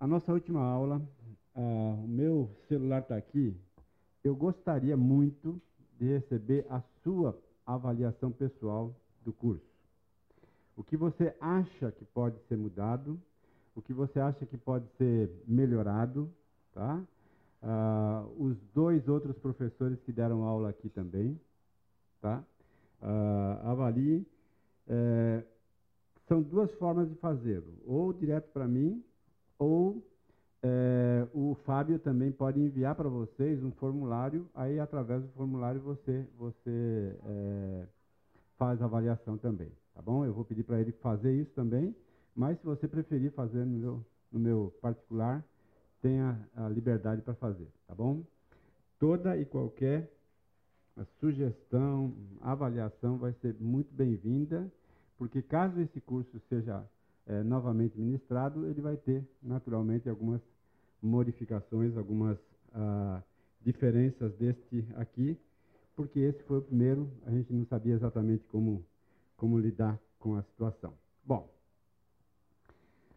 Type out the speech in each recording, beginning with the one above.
a nossa última aula, ah, o meu celular está aqui. Eu gostaria muito de receber a sua avaliação pessoal do curso. O que você acha que pode ser mudado, o que você acha que pode ser melhorado, tá? Ah, os dois outros professores que deram aula aqui também, tá? Ah, avalie. É, são duas formas de fazê-lo, ou direto para mim, ou é, o Fábio também pode enviar para vocês um formulário, aí através do formulário você, você é, faz a avaliação também, tá bom? Eu vou pedir para ele fazer isso também, mas se você preferir fazer no meu, no meu particular, tenha a liberdade para fazer, tá bom? Toda e qualquer sugestão, avaliação vai ser muito bem-vinda, porque caso esse curso seja é, novamente ministrado, ele vai ter naturalmente algumas modificações, algumas ah, diferenças deste aqui, porque esse foi o primeiro, a gente não sabia exatamente como, como lidar com a situação. Bom,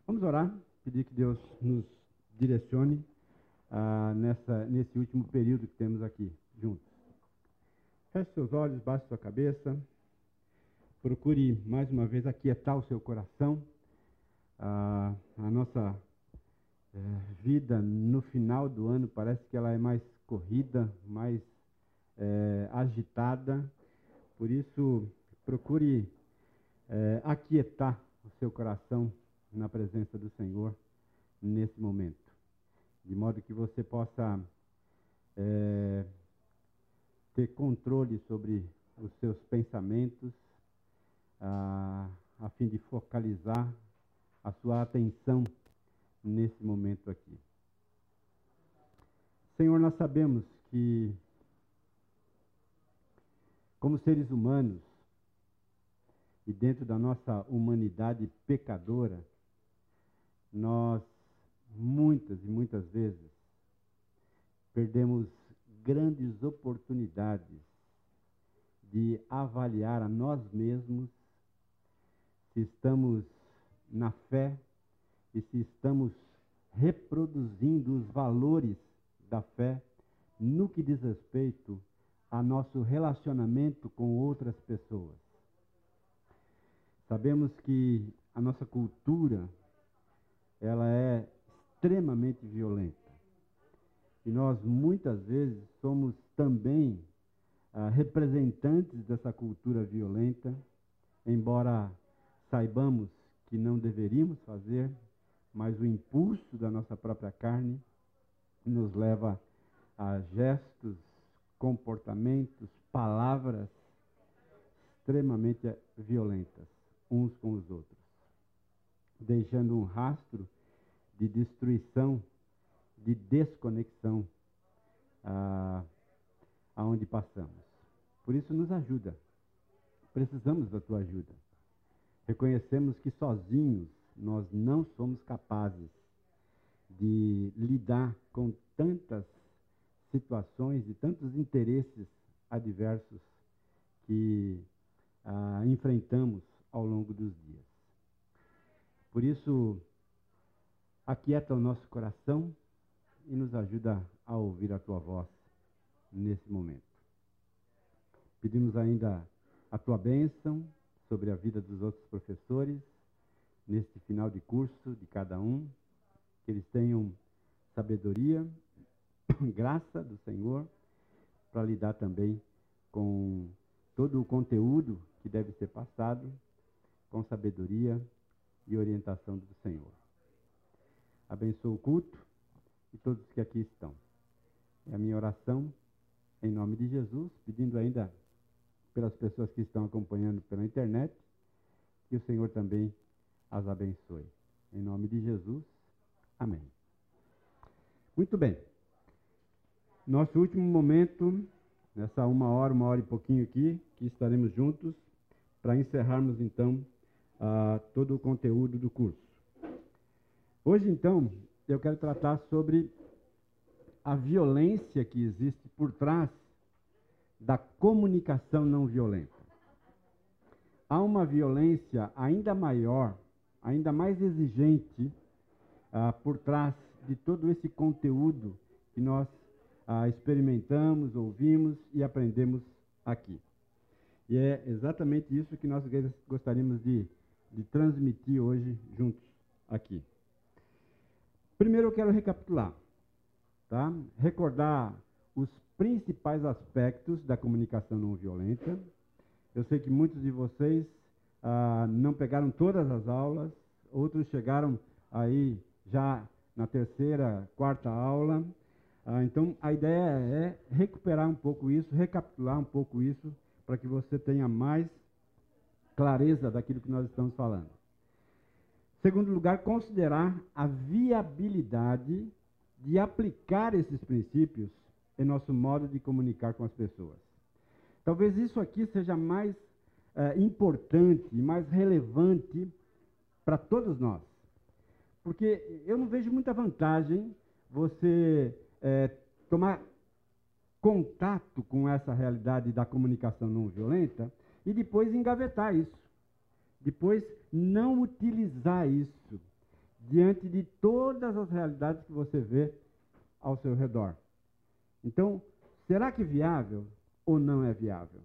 vamos orar, pedir que Deus nos direcione ah, nessa, nesse último período que temos aqui juntos. Feche seus olhos, baixe sua cabeça, procure mais uma vez aquietar o seu coração a, a nossa é, vida no final do ano parece que ela é mais corrida, mais é, agitada. Por isso, procure é, aquietar o seu coração na presença do Senhor nesse momento, de modo que você possa é, ter controle sobre os seus pensamentos, a, a fim de focalizar a sua atenção nesse momento aqui. Senhor, nós sabemos que, como seres humanos, e dentro da nossa humanidade pecadora, nós muitas e muitas vezes perdemos grandes oportunidades de avaliar a nós mesmos se estamos na fé e se estamos reproduzindo os valores da fé no que diz respeito a nosso relacionamento com outras pessoas. Sabemos que a nossa cultura ela é extremamente violenta. E nós muitas vezes somos também ah, representantes dessa cultura violenta, embora saibamos que não deveríamos fazer, mas o impulso da nossa própria carne nos leva a gestos, comportamentos, palavras extremamente violentas uns com os outros, deixando um rastro de destruição, de desconexão ah, aonde passamos. Por isso nos ajuda. Precisamos da tua ajuda. Reconhecemos que sozinhos nós não somos capazes de lidar com tantas situações e tantos interesses adversos que ah, enfrentamos ao longo dos dias. Por isso, aquieta o nosso coração e nos ajuda a ouvir a tua voz nesse momento. Pedimos ainda a tua bênção sobre a vida dos outros professores, neste final de curso de cada um, que eles tenham sabedoria, graça do Senhor, para lidar também com todo o conteúdo que deve ser passado, com sabedoria e orientação do Senhor. Abençoa o culto e todos que aqui estão. É a minha oração em nome de Jesus, pedindo ainda pelas pessoas que estão acompanhando pela internet, que o Senhor também as abençoe. Em nome de Jesus, amém. Muito bem. Nosso último momento, nessa uma hora, uma hora e pouquinho aqui, que estaremos juntos, para encerrarmos então uh, todo o conteúdo do curso. Hoje, então, eu quero tratar sobre a violência que existe por trás da comunicação não violenta. Há uma violência ainda maior, ainda mais exigente ah, por trás de todo esse conteúdo que nós ah, experimentamos, ouvimos e aprendemos aqui. E é exatamente isso que nós gostaríamos de, de transmitir hoje juntos aqui. Primeiro eu quero recapitular, tá? recordar os principais aspectos da comunicação não violenta. Eu sei que muitos de vocês ah, não pegaram todas as aulas, outros chegaram aí já na terceira, quarta aula. Ah, então, a ideia é recuperar um pouco isso, recapitular um pouco isso, para que você tenha mais clareza daquilo que nós estamos falando. Segundo lugar, considerar a viabilidade de aplicar esses princípios em nosso modo de comunicar com as pessoas. Talvez isso aqui seja mais é, importante mais relevante para todos nós. Porque eu não vejo muita vantagem você é, tomar contato com essa realidade da comunicação não violenta e depois engavetar isso. Depois não utilizar isso diante de todas as realidades que você vê ao seu redor. Então, será que é viável ou não é viável?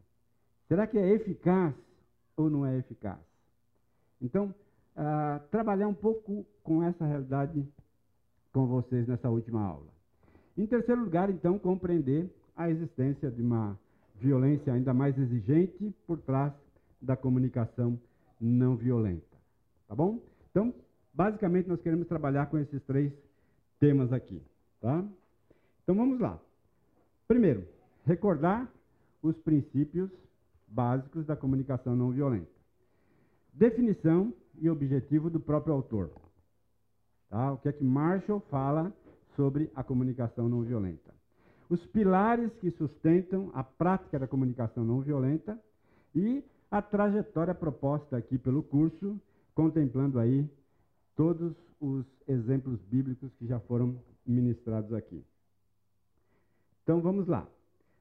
Será que é eficaz ou não é eficaz? Então, uh, trabalhar um pouco com essa realidade com vocês nessa última aula. Em terceiro lugar, então, compreender a existência de uma violência ainda mais exigente por trás da comunicação não violenta. Tá bom? Então, basicamente, nós queremos trabalhar com esses três temas aqui. Tá? Então, vamos lá. Primeiro, recordar os princípios básicos da comunicação não violenta. Definição e objetivo do próprio autor. Tá? O que é que Marshall fala sobre a comunicação não violenta. Os pilares que sustentam a prática da comunicação não violenta e a trajetória proposta aqui pelo curso, contemplando aí todos os exemplos bíblicos que já foram ministrados aqui. Então vamos lá.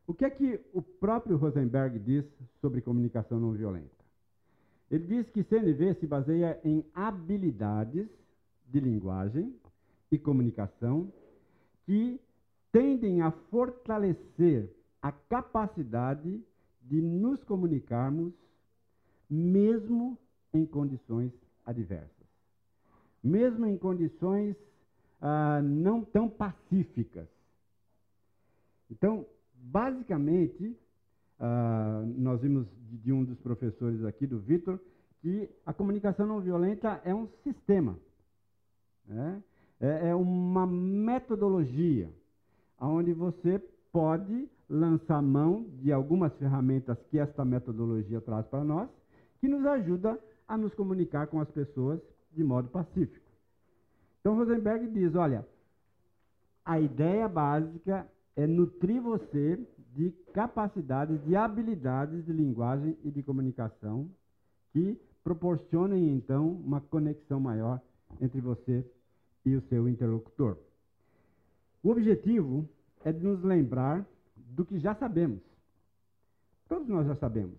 O que é que o próprio Rosenberg diz sobre comunicação não violenta? Ele diz que CNV se baseia em habilidades de linguagem e comunicação que tendem a fortalecer a capacidade de nos comunicarmos mesmo em condições adversas. Mesmo em condições ah, não tão pacíficas. Então, basicamente, uh, nós vimos de, de, um dos professores aqui, do Vitor, que a comunicação não violenta é um sistema. Né? É, é uma metodologia onde você pode lançar mão de algumas ferramentas que esta metodologia traz para nós, que nos ajuda a nos comunicar com as pessoas de modo pacífico. Então Rosenberg diz, olha, a ideia básica é nutrir você de capacidades, de habilidades de linguagem e de comunicação que proporcionem, então, uma conexão maior entre você e o seu interlocutor. O objetivo é de nos lembrar do que já sabemos. Todos nós já sabemos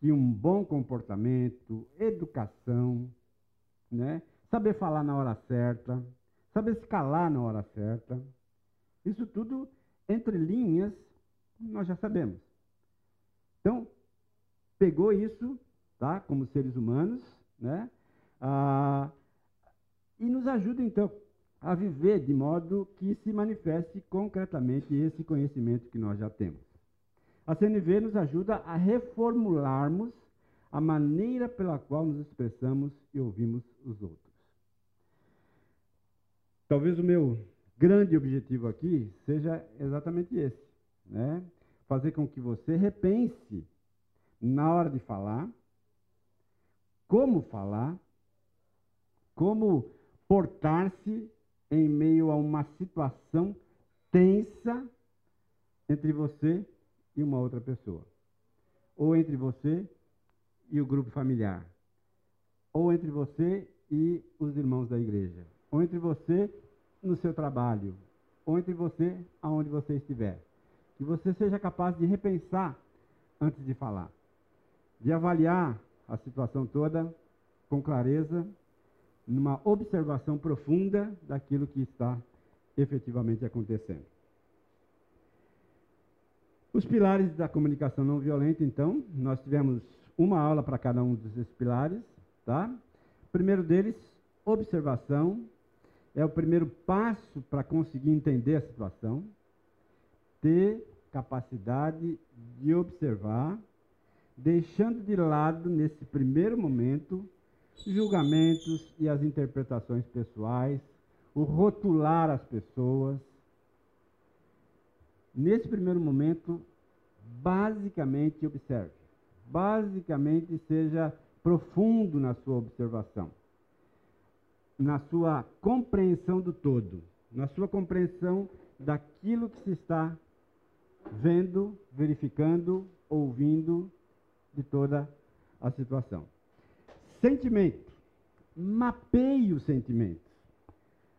que um bom comportamento, educação, né? saber falar na hora certa, saber se calar na hora certa, isso tudo, entre linhas, nós já sabemos. Então, pegou isso, tá, como seres humanos, né, ah, e nos ajuda, então, a viver de modo que se manifeste concretamente esse conhecimento que nós já temos. A CNV nos ajuda a reformularmos a maneira pela qual nos expressamos e ouvimos os outros. Talvez o meu grande objetivo aqui seja exatamente esse, né? Fazer com que você repense na hora de falar, como falar, como portar-se em meio a uma situação tensa entre você e uma outra pessoa, ou entre você e o grupo familiar, ou entre você e os irmãos da igreja, ou entre você no seu trabalho, ou entre você, aonde você estiver. Que você seja capaz de repensar antes de falar, de avaliar a situação toda com clareza numa observação profunda daquilo que está efetivamente acontecendo. Os pilares da comunicação não violenta, então, nós tivemos uma aula para cada um desses pilares, tá? Primeiro deles, observação, é o primeiro passo para conseguir entender a situação, ter capacidade de observar, deixando de lado, nesse primeiro momento, julgamentos e as interpretações pessoais, o rotular as pessoas. Nesse primeiro momento, basicamente observe. Basicamente seja profundo na sua observação, na sua compreensão do todo, na sua compreensão daquilo que se está vendo, verificando, ouvindo de toda a situação. Sentimento. Mapeie os sentimentos.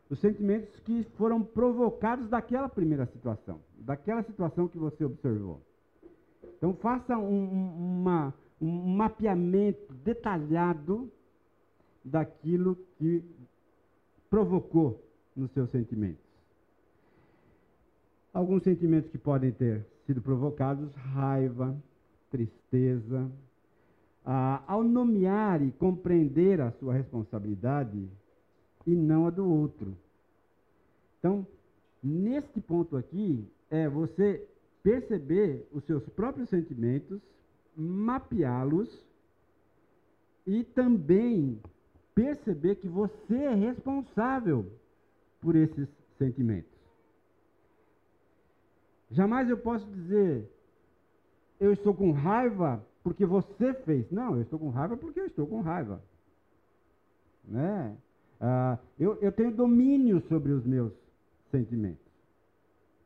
Os sentimentos que foram provocados daquela primeira situação, daquela situação que você observou. Então, faça um, uma, um mapeamento detalhado daquilo que provocou nos seus sentimentos. Alguns sentimentos que podem ter sido provocados: raiva, tristeza, ah, ao nomear e compreender a sua responsabilidade e não a do outro. Então, neste ponto aqui, é você perceber os seus próprios sentimentos, mapeá-los e também perceber que você é responsável por esses sentimentos. Jamais eu posso dizer, eu estou com raiva porque você fez. Não, eu estou com raiva porque eu estou com raiva. Né? Ah, eu, eu tenho domínio sobre os meus sentimentos.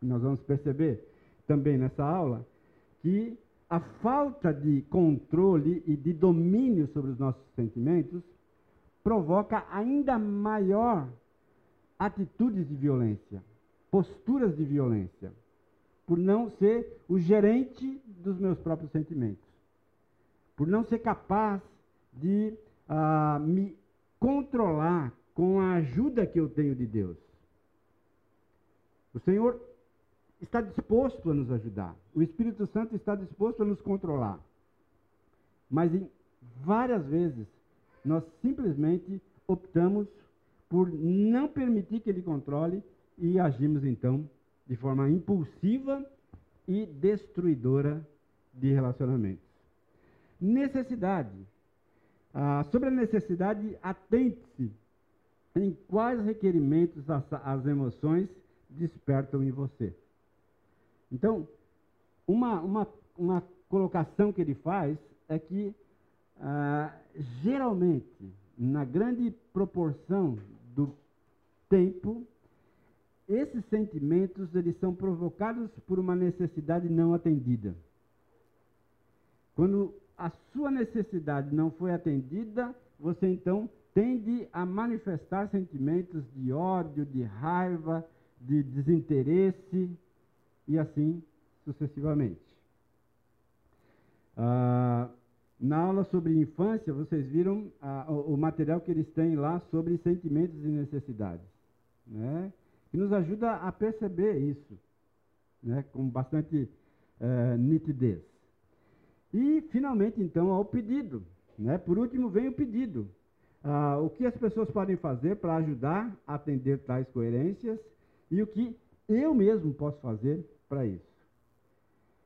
Nós vamos perceber também nessa aula que a falta de controle e de domínio sobre os nossos sentimentos provoca ainda maior atitudes de violência, posturas de violência, por não ser o gerente dos meus próprios sentimentos por não ser capaz de uh, me controlar com a ajuda que eu tenho de Deus. O Senhor está disposto a nos ajudar. O Espírito Santo está disposto a nos controlar. Mas em várias vezes nós simplesmente optamos por não permitir que ele controle e agimos então de forma impulsiva e destruidora de relacionamentos. Necessidade. Ah, sobre a necessidade, atente-se em quais requerimentos as, as emoções despertam em você. Então, uma, uma, uma colocação que ele faz é que, ah, geralmente, na grande proporção do tempo, esses sentimentos eles são provocados por uma necessidade não atendida. Quando a sua necessidade não foi atendida, você então tende a manifestar sentimentos de ódio, de raiva, de desinteresse e assim sucessivamente. Ah, na aula sobre infância, vocês viram ah, o, o, material que eles têm lá sobre sentimentos e necessidades, né? que nos ajuda a perceber isso né? com bastante eh, nitidez. E, finalmente, então, ao pedido. Né? Por último, vem o pedido. Ah, o que as pessoas podem fazer para ajudar a atender tais coerências e o que eu mesmo posso fazer para isso.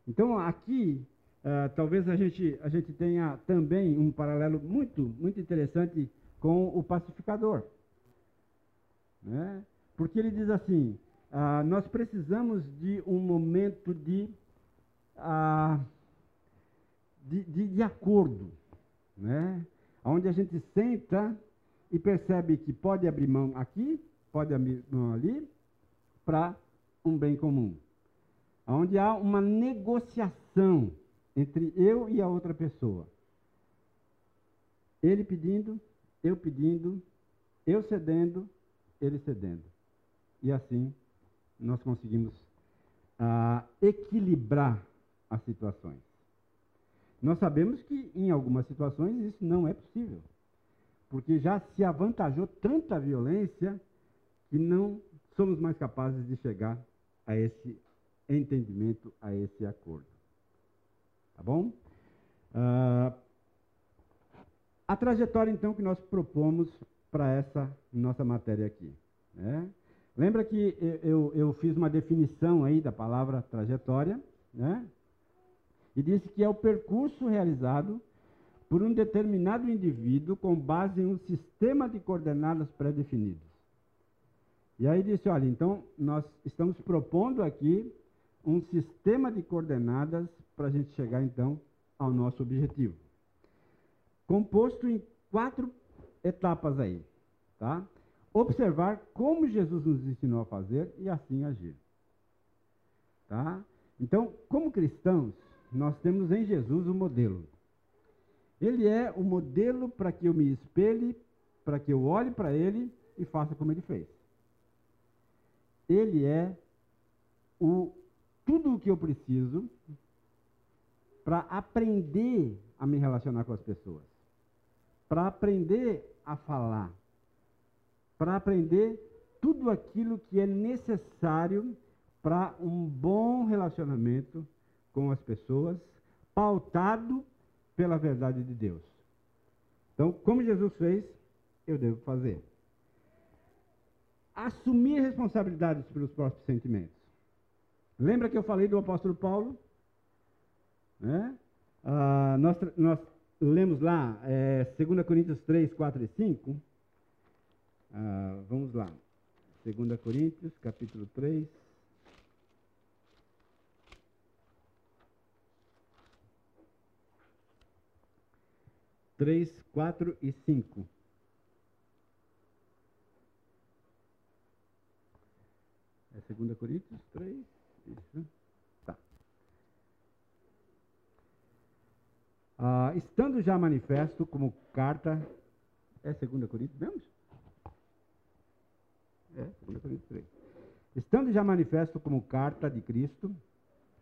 Então, aqui, ah, talvez a gente, a gente tenha também um paralelo muito, muito interessante com o pacificador. Né? Porque ele diz assim: ah, nós precisamos de um momento de. Ah, de, de, de acordo, né? onde a gente senta e percebe que pode abrir mão aqui, pode abrir mão ali, para um bem comum. Onde há uma negociação entre eu e a outra pessoa. Ele pedindo, eu pedindo, eu cedendo, ele cedendo. E assim nós conseguimos ah, equilibrar as situações. Nós sabemos que em algumas situações isso não é possível. porque já se avantajou tanta violência que não somos mais capazes de chegar a esse entendimento, a esse acordo. Tá bom? Uh, a trajetória, então, que nós propomos para essa nossa matéria aqui. Né? Lembra que eu, eu, fiz uma definição aí da palavra trajetória, né? E disse que é o percurso realizado por um determinado indivíduo com base em um sistema de coordenadas pré-definidos. E aí disse, olha, então nós estamos propondo aqui um sistema de coordenadas para a gente chegar então ao nosso objetivo. Composto em quatro etapas aí, tá? Observar como Jesus nos ensinou a fazer e assim agir. Tá? Então, como cristãos, nós temos em Jesus o modelo. Ele é o modelo para que eu me espelhe, para que eu olhe para ele e faça como ele fez. Ele é o tudo o que eu preciso para aprender a me relacionar com as pessoas, para aprender a falar, para aprender tudo aquilo que é necessário para um bom relacionamento com as pessoas, pautado pela verdade de Deus. Então, como Jesus fez, eu devo fazer. Assumir responsabilidades pelos próprios sentimentos. Lembra que eu falei do apóstolo Paulo? Né? Ah, nós, nós lemos lá, é, 2 Coríntios 3, 4 e 5. Ah, vamos lá. 2 Coríntios, capítulo 3. Três, quatro e cinco. É 2 Coríntios 3, isso. Ah, estando já manifesto como carta. É 2 Coríntios mesmo? É, 2 Coríntios 3. Estando já manifesto como carta de Cristo,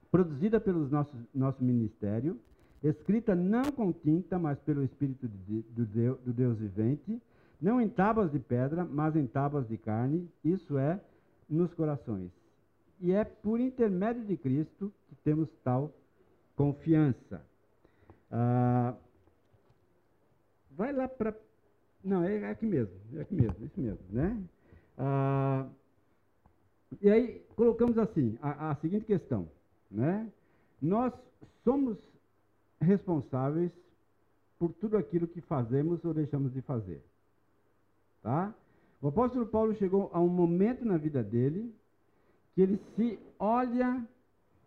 produzida pelo nosso, nosso ministério, escrita não com tinta, mas pelo Espírito de, do, Deus, do Deus vivente, não em tábuas de pedra, mas em tábuas de carne, isso é, nos corações. E é por intermédio de Cristo que temos tal confiança. Ah, vai lá para. Não, é aqui mesmo, é aqui mesmo, isso mesmo, né? Ah, e aí colocamos assim a, a seguinte questão, né? Nós somos responsáveis por tudo aquilo que fazemos ou deixamos de fazer, tá? O apóstolo Paulo chegou a um momento na vida dele que ele se olha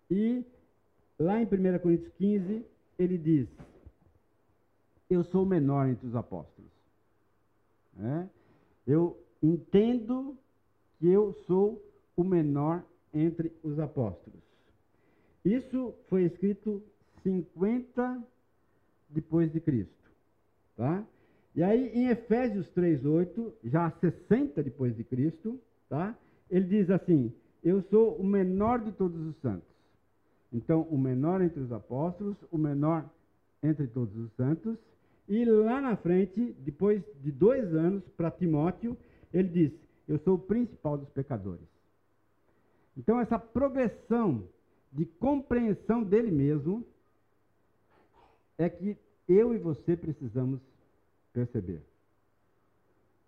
e lá em 1 Coríntios 15 ele diz: Eu sou o menor entre os apóstolos. É? Eu entendo que eu sou o menor entre os apóstolos. Isso foi escrito 50 depois de Cristo. Tá? E aí, em Efésios 3,8, já 60 depois de Cristo, tá? ele diz assim: Eu sou o menor de todos os santos. Então, o menor entre os apóstolos, o menor entre todos os santos. E lá na frente, depois de dois anos, para Timóteo, ele diz: Eu sou o principal dos pecadores. Então, essa progressão de compreensão dele mesmo é que eu e você precisamos perceber.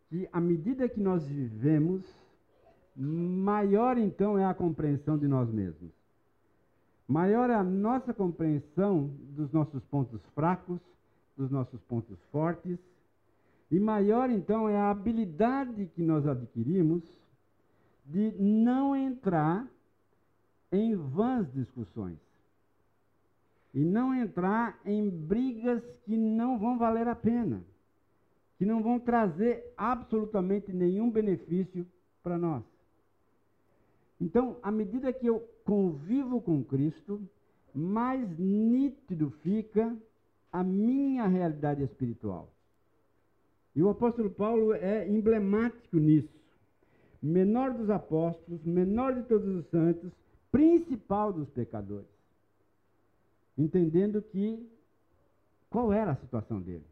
Que à medida que nós vivemos, maior então é a compreensão de nós mesmos. Maior é a nossa compreensão dos nossos pontos fracos, dos nossos pontos fortes e maior, então, é a habilidade que nós adquirimos de não entrar em vãs discussões. E não entrar em brigas que não vão valer a pena, que não vão trazer absolutamente nenhum benefício para nós. Então, à medida que eu convivo com Cristo, mais nítido fica a minha realidade espiritual. E o apóstolo Paulo é emblemático nisso. Menor dos apóstolos, menor de todos os santos, principal dos pecadores. Entendendo que qual era a situação dele.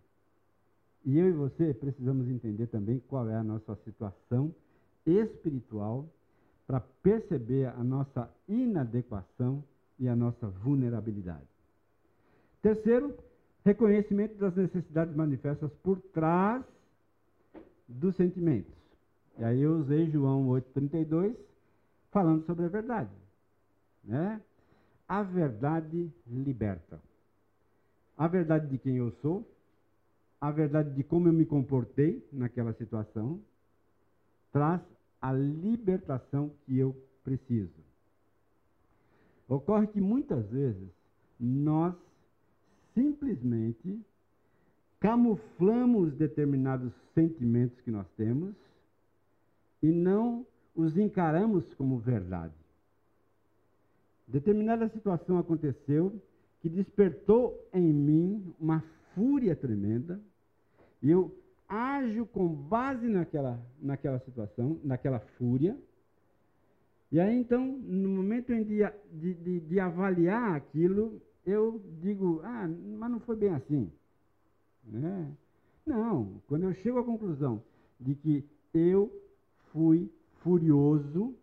E eu e você precisamos entender também qual é a nossa situação espiritual para perceber a nossa inadequação e a nossa vulnerabilidade. Terceiro, reconhecimento das necessidades manifestas por trás dos sentimentos. E aí eu usei João 8,32 falando sobre a verdade. Né? A verdade liberta. A verdade de quem eu sou, a verdade de como eu me comportei naquela situação, traz a libertação que eu preciso. Ocorre que muitas vezes nós simplesmente camuflamos determinados sentimentos que nós temos e não os encaramos como verdade. Determinada situação aconteceu que despertou em mim uma fúria tremenda e eu ajo com base naquela, naquela situação, naquela fúria. E aí, então, no momento de, de, de, de avaliar aquilo, eu digo, ah, mas não foi bem assim. Né? Não, quando eu chego à conclusão de que eu fui furioso,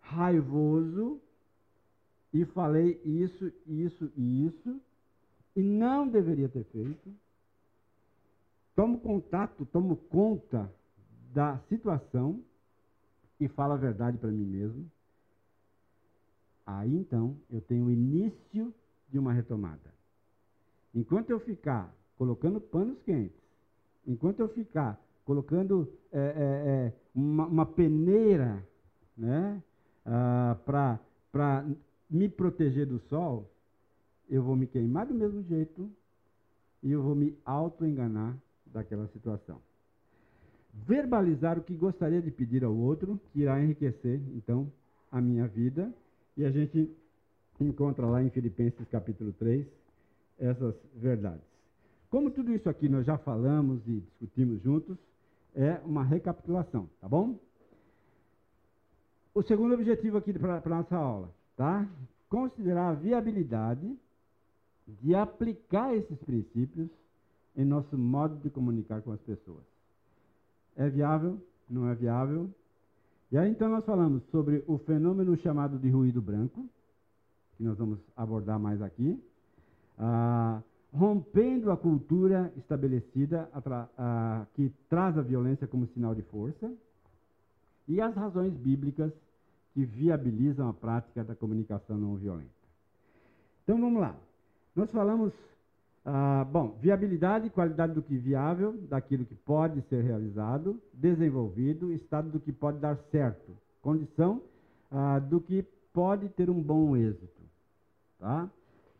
raivoso, e falei isso, isso e isso, e não deveria ter feito, tomo contato, tomo conta da situação e falo a verdade para mim mesmo, aí então eu tenho o início de uma retomada. Enquanto eu ficar colocando panos quentes, enquanto eu ficar colocando é, é, é, uma, uma, peneira né, ah, para me proteger do sol, eu vou me queimar do mesmo jeito e eu vou me auto-enganar daquela situação. Verbalizar o que gostaria de pedir ao outro, que irá enriquecer, então, a minha vida. E a gente encontra lá em Filipenses capítulo 3 essas verdades. Como tudo isso aqui nós já falamos e discutimos juntos, é uma recapitulação, tá bom? O segundo objetivo aqui para a nossa aula, tá? Considerar a viabilidade de aplicar esses princípios em nosso modo de comunicar com as pessoas. É viável? Não é viável? E aí então nós falamos sobre o fenômeno chamado de ruído branco, que nós vamos abordar mais aqui. Ah, rompendo a cultura estabelecida a, que traz a violência como sinal de força, e as razões bíblicas que viabilizam a prática da comunicação não violenta. Então vamos lá. Nós falamos, ah, bom, viabilidade, qualidade do que viável, daquilo que pode ser realizado, desenvolvido, estado do que pode dar certo, condição ah, do que pode ter um bom êxito. Tá?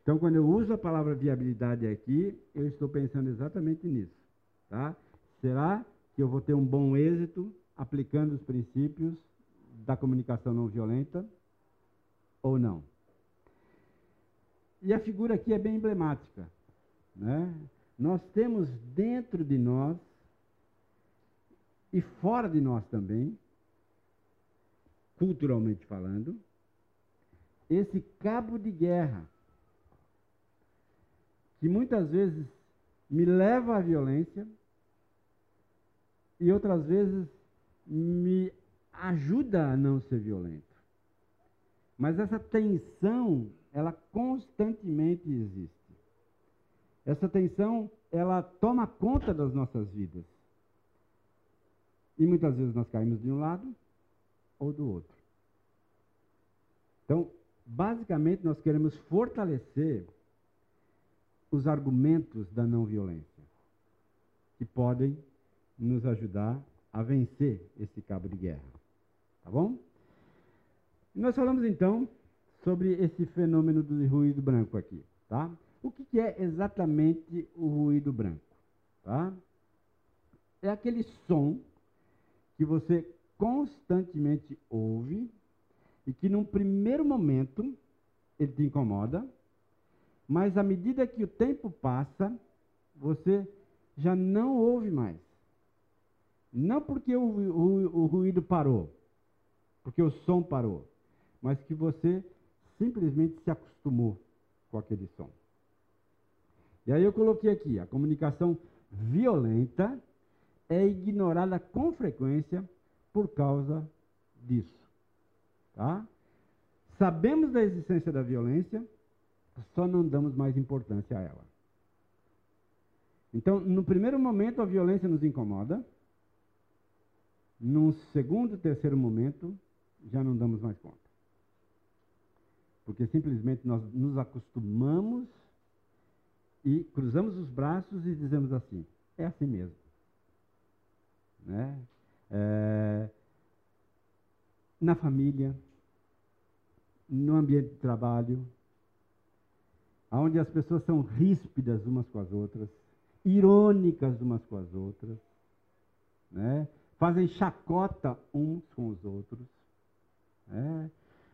Então, quando eu uso a palavra viabilidade aqui, eu estou pensando exatamente nisso. Tá? Será que eu vou ter um bom êxito aplicando os princípios da comunicação não violenta ou não? E a figura aqui é bem emblemática. Né? Nós temos dentro de nós e fora de nós também, culturalmente falando, esse cabo de guerra que muitas vezes me leva à violência e outras vezes me ajuda a não ser violento. Mas essa tensão, ela constantemente existe. Essa tensão, ela toma conta das nossas vidas. E muitas vezes nós caímos de um lado ou do outro. Então, basicamente, nós queremos fortalecer os argumentos da não violência, que podem nos ajudar a vencer esse cabo de guerra. Tá bom? Nós falamos então sobre esse fenômeno do ruído branco aqui, tá? O que, é exatamente o ruído branco? Tá? É aquele som que você constantemente ouve e que num primeiro momento ele te incomoda, mas à medida que o tempo passa, você já não ouve mais. Não porque o, o, o ruído parou, porque o som parou, mas que você simplesmente se acostumou com aquele som. E aí eu coloquei aqui, a comunicação violenta é ignorada com frequência por causa disso. Tá? Sabemos da existência da violência, só não damos mais importância a ela. Então, no primeiro momento, a violência nos incomoda. Num segundo, terceiro momento, já não damos mais conta. Porque simplesmente nós nos acostumamos e cruzamos os braços e dizemos assim: é assim mesmo. Né? É, na família, no ambiente de trabalho, onde as pessoas são ríspidas umas com as outras, irônicas umas com as outras, né? fazem chacota uns com os outros, né?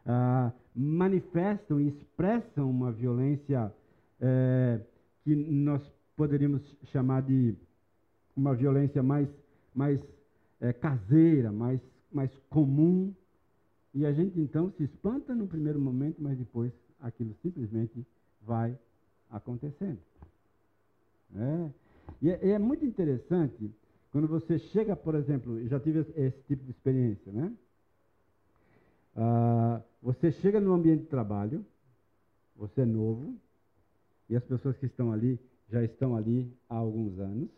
ah, manifestam e expressam uma violência é, que nós poderíamos chamar de uma violência mais, mais é, caseira, mais, mais comum. E a gente então se espanta no primeiro momento, mas depois aquilo simplesmente vai acontecendo. É. E é, é, muito interessante quando você chega, por exemplo, já tive esse tipo de experiência, né? Ah, você chega no ambiente de trabalho, você é novo, e as pessoas que estão ali já estão ali há alguns anos.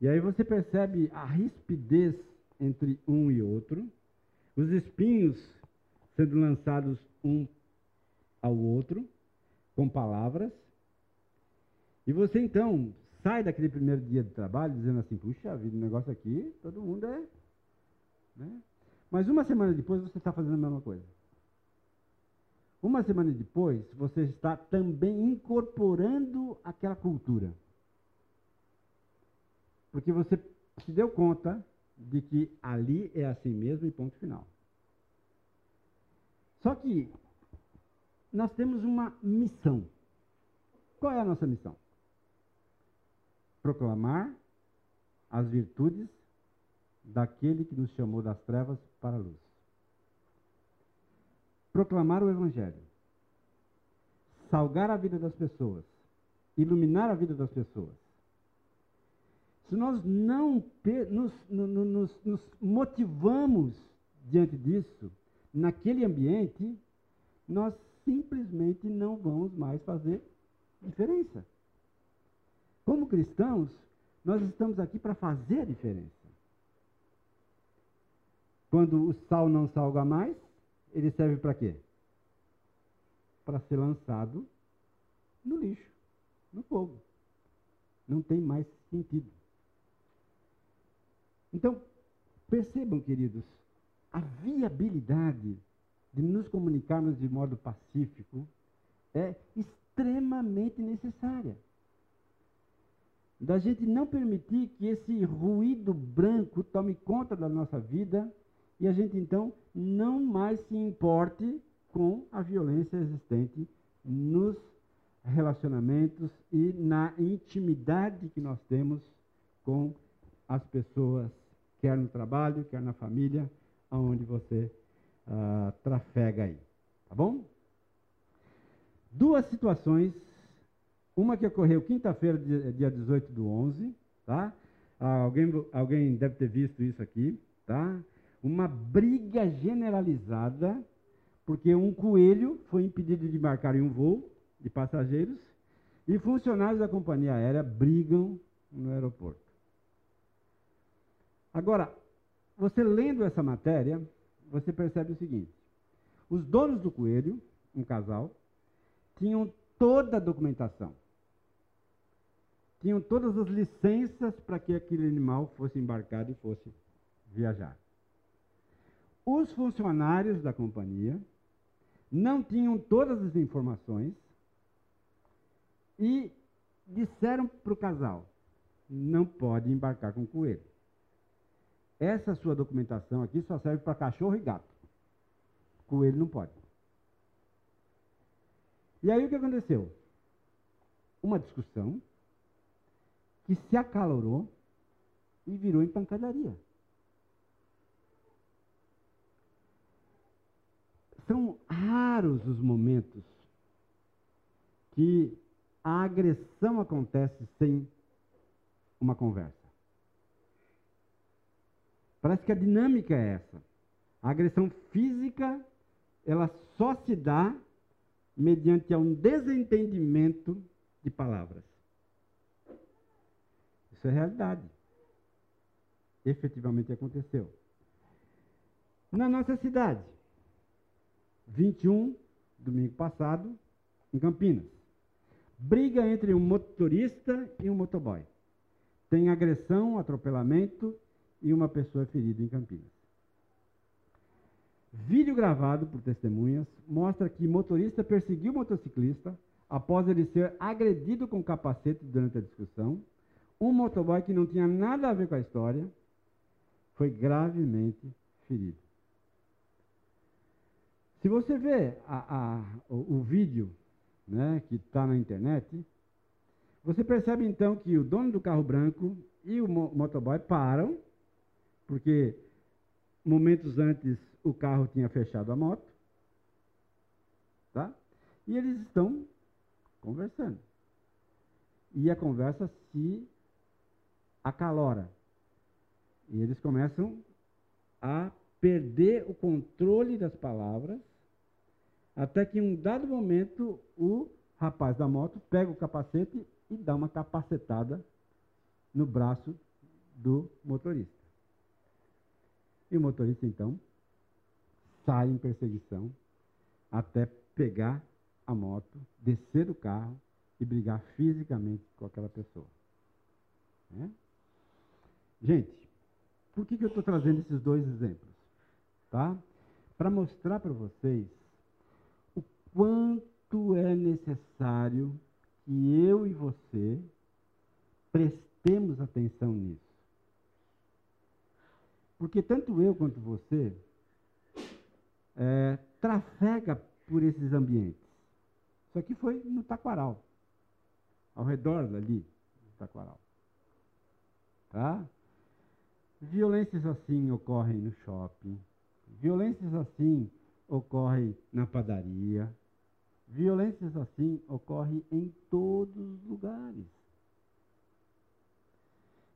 E aí você percebe a rispidez entre um e outro, os espinhos sendo lançados um ao outro, com palavras. E você então sai daquele primeiro dia de trabalho dizendo assim: puxa vida, o negócio aqui, todo mundo é. Né? Mas uma semana depois você está fazendo a mesma coisa. Uma semana depois, você está também incorporando aquela cultura. Porque você se deu conta de que ali é assim mesmo e ponto final. Só que nós temos uma missão. Qual é a nossa missão? Proclamar as virtudes daquele que nos chamou das trevas para a luz proclamar o Evangelho, salgar a vida das pessoas, iluminar a vida das pessoas. Se nós não nos, nos, nos motivamos diante disso, naquele ambiente, nós simplesmente não vamos mais fazer diferença. Como cristãos, nós estamos aqui para fazer a diferença. Quando o sal não salga mais, ele serve para quê? Para ser lançado no lixo, no fogo. Não tem mais sentido. Então, percebam, queridos, a viabilidade de nos comunicarmos de modo pacífico é extremamente necessária. Da gente não permitir que esse ruído branco tome conta da nossa vida e a gente então não mais se importe com a violência existente nos relacionamentos e na intimidade que nós temos com as pessoas, quer no trabalho, quer na família, aonde você uh, trafega aí. Tá bom? Duas situações. Uma que ocorreu quinta-feira, dia 18 do 11, tá? Ah, alguém, alguém deve ter visto isso aqui, tá? Uma briga generalizada, porque um coelho foi impedido de embarcar em um voo de passageiros e funcionários da companhia aérea brigam no aeroporto. Agora, você lendo essa matéria, você percebe o seguinte: os donos do coelho, um casal, tinham toda a documentação. Tinham todas as licenças para que aquele animal fosse embarcado e fosse viajar os funcionários da companhia não tinham todas as informações e disseram para o casal: não pode embarcar com coelho. Essa sua documentação aqui só serve para cachorro e gato. Coelho não pode. E aí o que aconteceu? Uma discussão que se acalorou e virou em pancadaria. São raros os momentos que a agressão acontece sem uma conversa. Parece que a dinâmica é essa. A agressão física, ela só se dá mediante um desentendimento de palavras. Isso é realidade. Efetivamente aconteceu. Na nossa cidade, 21, domingo passado, em Campinas. Briga entre um motorista e um motoboy. Tem agressão, atropelamento e uma pessoa ferida em Campinas. Vídeo gravado por testemunhas mostra que motorista perseguiu motociclista após ele ser agredido com capacete durante a discussão. Um motoboy que não tinha nada a ver com a história foi gravemente ferido. Se você vê a, a, o, o, vídeo né, que está na internet, você percebe então que o dono do carro branco e o mo motoboy param, porque momentos antes o carro tinha fechado a moto, tá? E eles estão conversando. E a conversa se acalora. E eles começam a perder o controle das palavras, até que em um dado momento o rapaz da moto pega o capacete e dá uma capacetada no braço do motorista. E o motorista então sai em perseguição até pegar a moto, descer do carro e brigar fisicamente com aquela pessoa. Né? Gente, por que, que eu estou trazendo esses dois exemplos? Tá? Para mostrar para vocês quanto é necessário que eu e você prestemos atenção nisso. Porque tanto eu quanto você é, trafega por esses ambientes. Isso aqui foi no Taquaral, ao redor dali do Taquaral. Tá? Violências assim ocorrem no shopping, violências assim ocorrem na padaria, violências assim ocorrem em todos os lugares.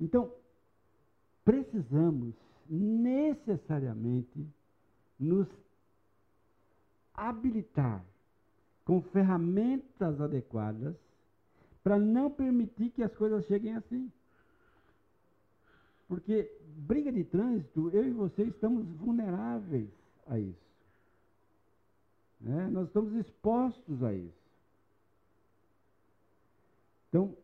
Então, precisamos necessariamente nos habilitar com ferramentas adequadas para não permitir que as coisas cheguem assim. Porque briga de trânsito, eu e você estamos vulneráveis a isso. Né? Nós estamos expostos a isso. Então,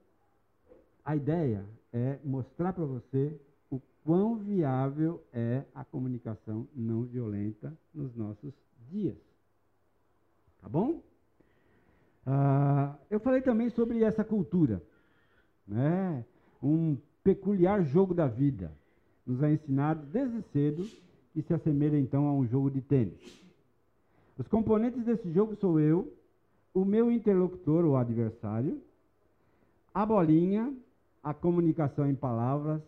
a ideia é mostrar para você o quão viável é a comunicação não violenta nos nossos dias. Tá bom? Ah, eu falei também sobre essa cultura, né? um peculiar jogo da vida, nos é ensinado desde cedo e se assemelha então a um jogo de tênis. Os componentes desse jogo sou eu, o meu interlocutor ou adversário, a bolinha, a comunicação em palavras,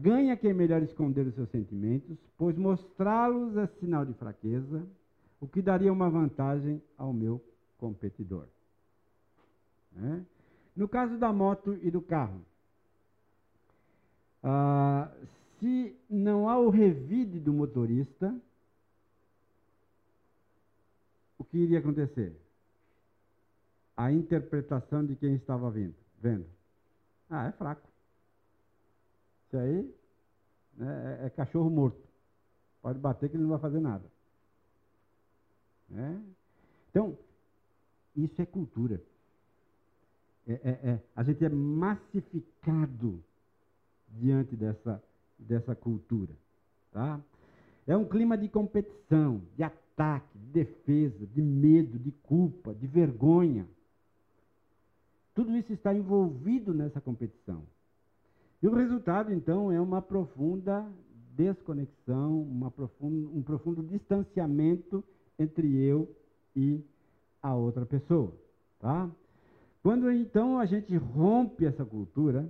ganha quem melhor esconder os seus sentimentos, pois mostrá-los é sinal de fraqueza, o que daria uma vantagem ao meu competidor. Né? No caso da moto e do carro, ah, se não há o revide do motorista, o que iria acontecer? A interpretação de quem estava vindo, vendo. Ah, é fraco. Isso aí né, é, é cachorro morto. Pode bater que ele não vai fazer nada. Né? Então, isso é cultura. É, é, é, a gente é massificado diante dessa, dessa cultura. Tá? É um clima de competição, de ataque, de defesa, de medo, de culpa, de vergonha. Tudo isso está envolvido nessa competição. E o resultado, então, é uma profunda desconexão, uma profunda, um profundo distanciamento entre eu e a outra pessoa, tá? Quando então a gente rompe essa cultura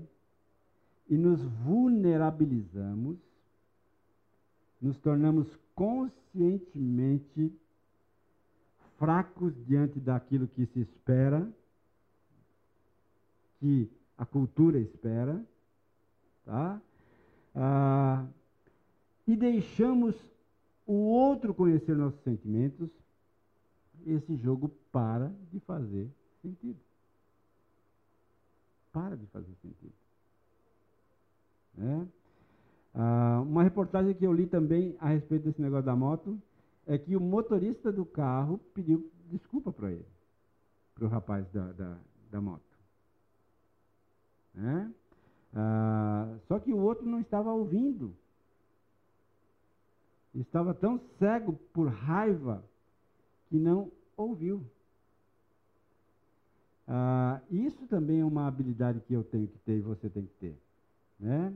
e nos vulnerabilizamos, nos tornamos conscientemente fracos diante daquilo que se espera, que a cultura espera, tá? Ah, e deixamos o outro conhecer nossos sentimentos, esse jogo para de fazer sentido. Para de fazer sentido. É? Ah, uma reportagem que eu li também a respeito desse negócio da moto é que o motorista do carro pediu desculpa para ele, para o rapaz da, da, da moto. É? Ah, só que o outro não estava ouvindo. Estava tão cego por raiva que não ouviu. Ah, isso também é uma habilidade que eu tenho que ter e você tem que ter. Né?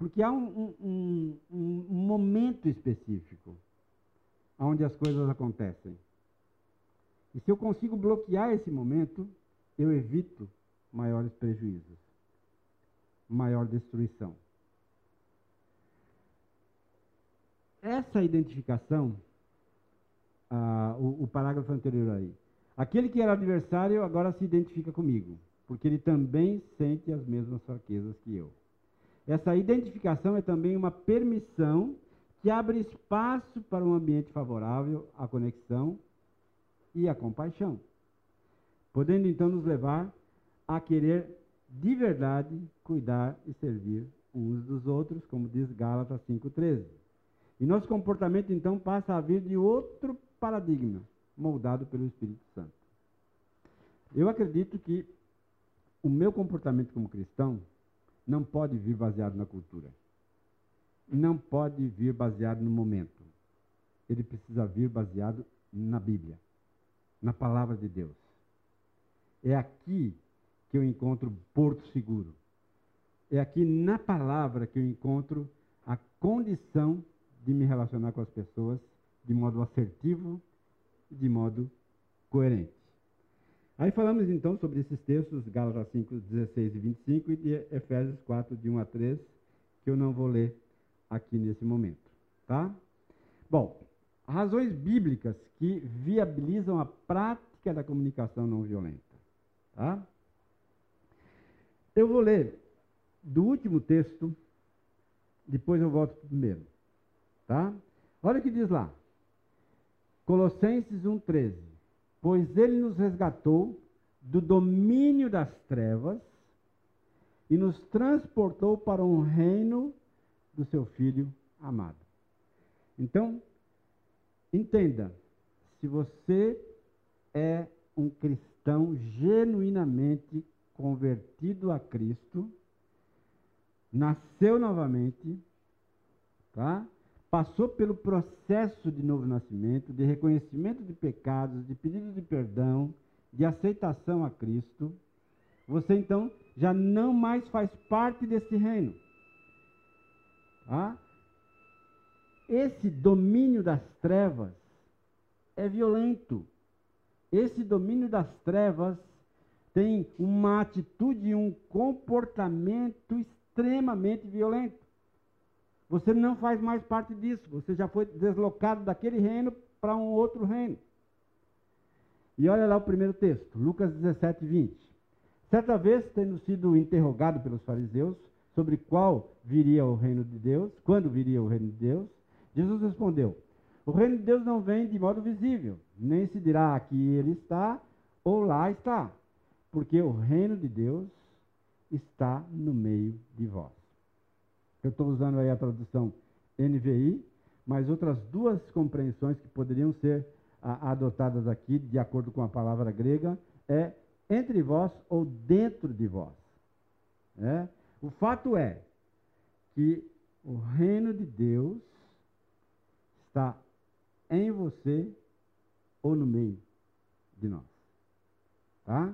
Porque há um, um, um, um momento específico onde as coisas acontecem. E se eu consigo bloquear esse momento, eu evito maiores prejuízos, maior destruição. Essa identificação, ah, o, o parágrafo anterior aí, aquele que era adversário agora se identifica comigo, porque ele também sente as mesmas fraquezas que eu. Essa identificação é também uma permissão que abre espaço para um ambiente favorável à conexão e à compaixão, podendo então nos levar a querer de verdade cuidar e servir uns dos outros, como diz Gálatas 5,13. E nosso comportamento então passa a vir de outro paradigma, moldado pelo Espírito Santo. Eu acredito que o meu comportamento como cristão não pode vir baseado na cultura. Não pode vir baseado no momento. Ele precisa vir baseado na Bíblia, na palavra de Deus. É aqui que eu encontro porto seguro. É aqui na palavra que eu encontro a condição de me relacionar com as pessoas de modo assertivo e de modo coerente. Aí falamos então sobre esses textos, Gálatas 5, 16 e 25 e de Efésios 4, de 1 a 3, que eu não vou ler aqui nesse momento. Tá? Bom, razões bíblicas que viabilizam a prática da comunicação não violenta. Tá? Eu vou ler do último texto, depois eu volto para o primeiro. Tá? Olha o que diz lá. Colossenses 1,13 pois ele nos resgatou do domínio das trevas e nos transportou para um reino do seu Filho amado. Então, entenda, se você é um cristão genuinamente convertido a Cristo, nasceu novamente, tá? Passou pelo processo de novo nascimento, de reconhecimento de pecados, de pedido de perdão, de aceitação a Cristo, você então já não mais faz parte desse reino. Tá? Esse domínio das trevas é violento. Esse domínio das trevas tem uma atitude e um comportamento extremamente violento. Você não faz mais parte disso. Você já foi deslocado daquele reino para um outro reino. E olha lá o primeiro texto, Lucas 17, 20. Certa vez, tendo sido interrogado pelos fariseus sobre qual viria o reino de Deus, quando viria o reino de Deus, Jesus respondeu: O reino de Deus não vem de modo visível, nem se dirá aqui ele está ou lá está, porque o reino de Deus está no meio de vós. Eu estou usando aí a tradução NVI, mas outras duas compreensões que poderiam ser a, adotadas aqui, de acordo com a palavra grega, é entre vós ou dentro de vós. É? O fato é que o reino de Deus está em você ou no meio de nós. Tá?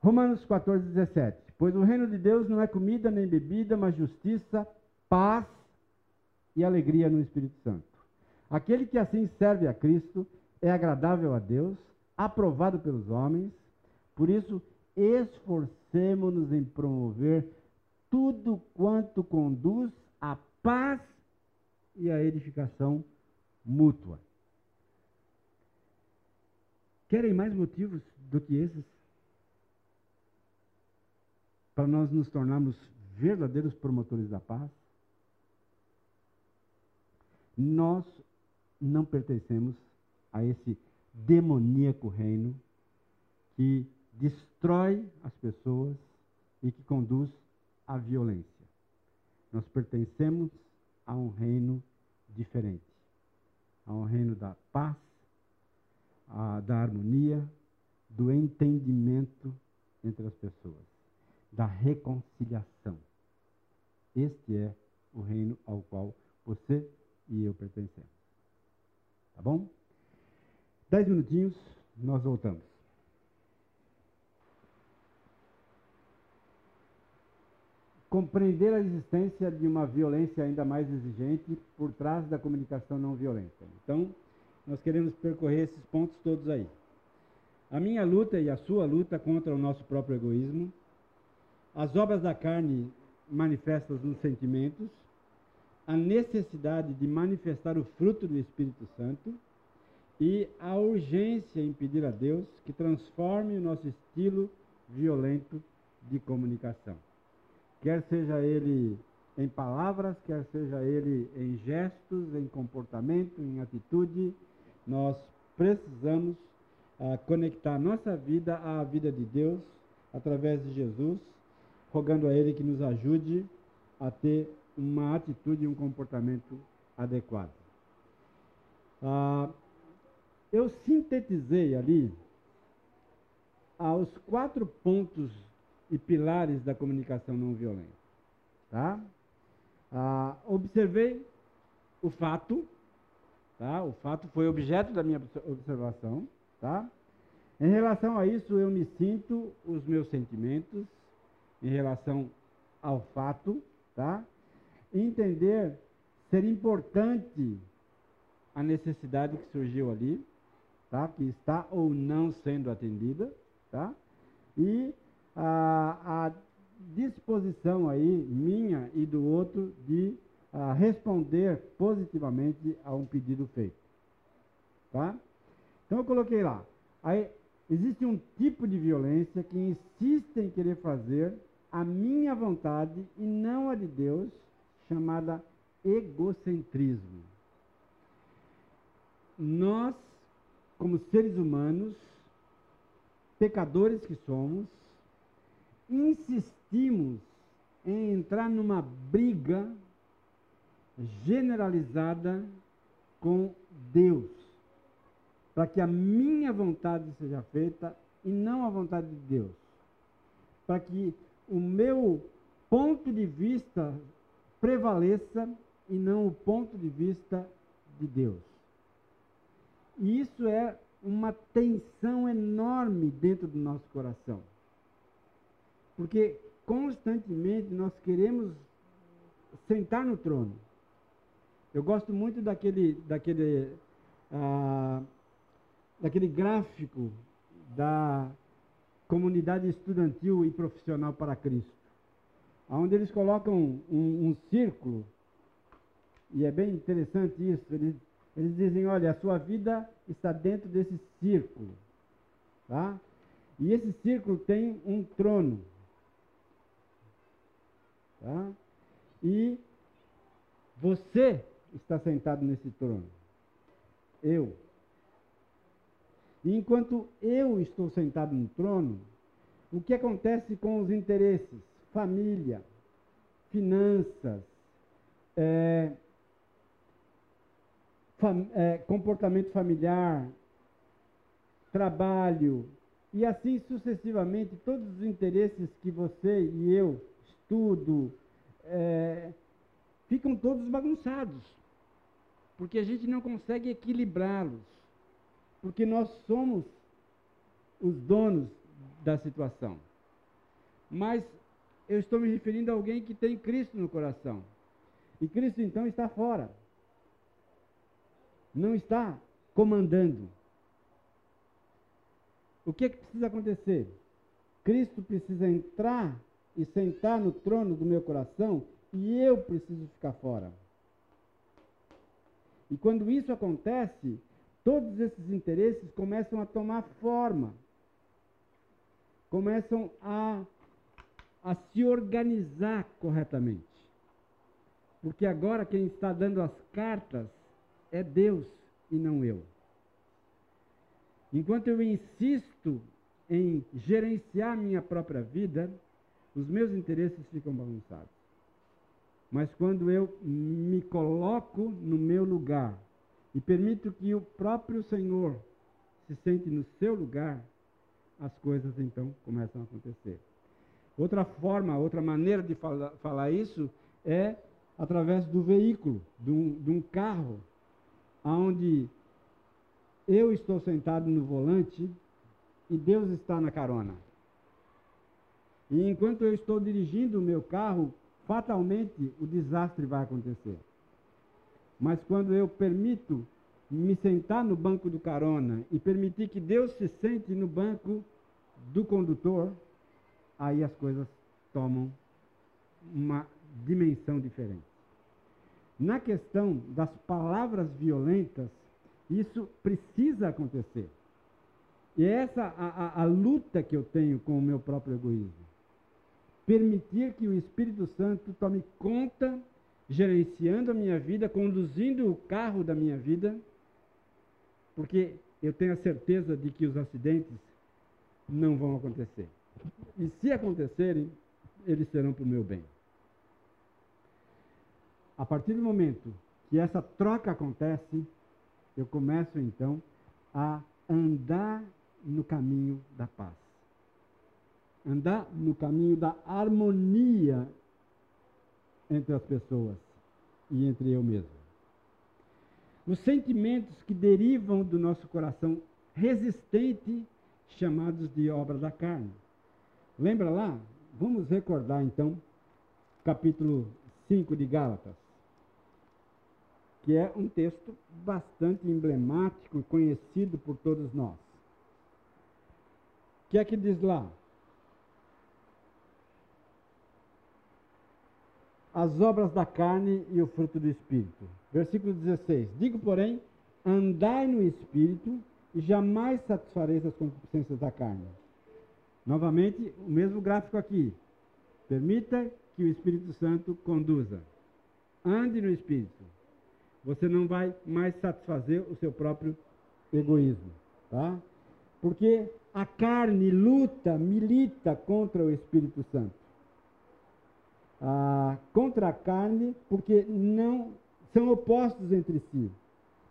Romanos 14, 17. Pois o reino de Deus não é comida nem bebida, mas justiça, paz e alegria no Espírito Santo. Aquele que assim serve a Cristo é agradável a Deus, aprovado pelos homens. Por isso, esforcemo-nos em promover tudo quanto conduz à paz e à edificação mútua. Querem mais motivos do que esses para nós nos tornarmos verdadeiros promotores da paz? Nós não pertencemos a esse demoníaco reino que destrói as pessoas e que conduz à violência. Nós pertencemos a um reino diferente a um reino da paz, a, da harmonia, do entendimento entre as pessoas, da reconciliação. Este é o reino ao qual você e eu pertencemos. Tá bom? Dez minutinhos, nós voltamos. Compreender a existência de uma violência ainda mais exigente por trás da comunicação não violenta. Então, nós queremos percorrer esses pontos todos aí. A minha luta e a sua luta contra o nosso próprio egoísmo, as obras da carne manifestas nos sentimentos, a necessidade de manifestar o fruto do Espírito Santo e a urgência em pedir a Deus que transforme o nosso estilo violento de comunicação. Quer seja ele em palavras, quer seja ele em gestos, em comportamento, em atitude, nós precisamos ah, conectar nossa vida à vida de Deus através de Jesus, rogando a Ele que nos ajude a ter uma atitude e um comportamento adequado. Ah, eu sintetizei ali ah, os quatro pontos e pilares da comunicação não violenta. Tá? Ah, observei o fato, tá? o fato foi objeto da minha observação. Tá? Em relação a isso, eu me sinto os meus sentimentos em relação ao fato, tá? entender ser importante a necessidade que surgiu ali, tá? que está ou não sendo atendida, tá? e a, a disposição aí, minha e do outro, de a, responder positivamente a um pedido feito. Tá? Então eu coloquei lá. Aí, existe um tipo de violência que insiste em querer fazer a minha vontade e não a de Deus, chamada egocentrismo. Nós, como seres humanos, pecadores que somos, insistimos em entrar numa briga generalizada com Deus, para que a minha vontade seja feita e não a vontade de Deus, para que o meu ponto de vista prevaleça e não o ponto de vista de Deus. E isso é uma tensão enorme dentro do nosso coração. Porque constantemente nós queremos sentar no trono. Eu gosto muito daquele, daquele, ah, daquele gráfico da comunidade estudantil e profissional para Cristo, onde eles colocam um, um círculo, e é bem interessante isso. Eles, eles dizem: olha, a sua vida está dentro desse círculo. Tá? E esse círculo tem um trono. Tá? E você está sentado nesse trono. Eu. E enquanto eu estou sentado no trono, o que acontece com os interesses? Família, finanças, é, fam, é, comportamento familiar, trabalho, e assim sucessivamente, todos os interesses que você e eu estudo, é, ficam todos bagunçados, porque a gente não consegue equilibrá-los, porque nós somos os donos da situação. Mas eu estou me referindo a alguém que tem Cristo no coração. E Cristo então está fora. Não está comandando. O que, é que precisa acontecer? Cristo precisa entrar e sentar no trono do meu coração e eu preciso ficar fora. E quando isso acontece, todos esses interesses começam a tomar forma, começam a a se organizar corretamente. Porque agora quem está dando as cartas é Deus e não eu. Enquanto eu insisto em gerenciar minha própria vida, os meus interesses ficam bagunçados. Mas quando eu me coloco no meu lugar e permito que o próprio Senhor se sente no seu lugar, as coisas então começam a acontecer. Outra forma, outra maneira de fala, falar isso é através do veículo, de um, de um carro, onde eu estou sentado no volante e Deus está na carona. E enquanto eu estou dirigindo o meu carro, fatalmente o desastre vai acontecer. Mas quando eu permito me sentar no banco do carona e permitir que Deus se sente no banco do condutor, aí as coisas tomam uma dimensão diferente. Na questão das palavras violentas, isso precisa acontecer. E é essa a, a, a luta que eu tenho com o meu próprio egoísmo. Permitir que o Espírito Santo tome conta, gerenciando a minha vida, conduzindo o carro da minha vida, porque eu tenho a certeza de que os acidentes não vão acontecer. E se acontecerem, eles serão para o meu bem. A partir do momento que essa troca acontece, eu começo então a andar no caminho da paz. Andar no caminho da harmonia entre as pessoas e entre eu mesmo. Os sentimentos que derivam do nosso coração resistente, chamados de obra da carne. Lembra lá? Vamos recordar então, capítulo 5 de Gálatas que é um texto bastante emblemático e conhecido por todos nós. O que é que diz lá? As obras da carne e o fruto do Espírito. Versículo 16: Digo, porém, andai no Espírito e jamais satisfareis as concupiscências da carne. Novamente, o mesmo gráfico aqui. Permita que o Espírito Santo conduza. Ande no Espírito você não vai mais satisfazer o seu próprio egoísmo, tá? Porque a carne luta, milita contra o Espírito Santo. Ah, contra a carne, porque não são opostos entre si,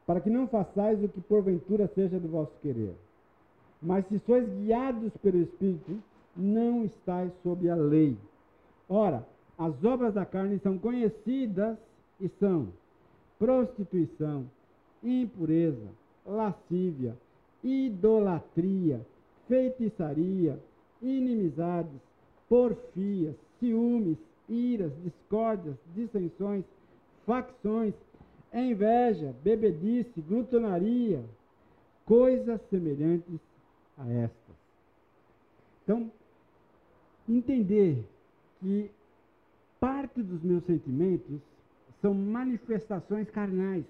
para que não façais o que porventura seja do vosso querer. Mas se sois guiados pelo Espírito, não estáis sob a lei. Ora, as obras da carne são conhecidas e são prostituição, impureza, lascívia, idolatria, feitiçaria, inimizades, porfias, ciúmes, iras, discórdias, dissensões, facções, inveja, bebedice, glutonaria, coisas semelhantes a estas. Então, entender que parte dos meus sentimentos são manifestações carnais,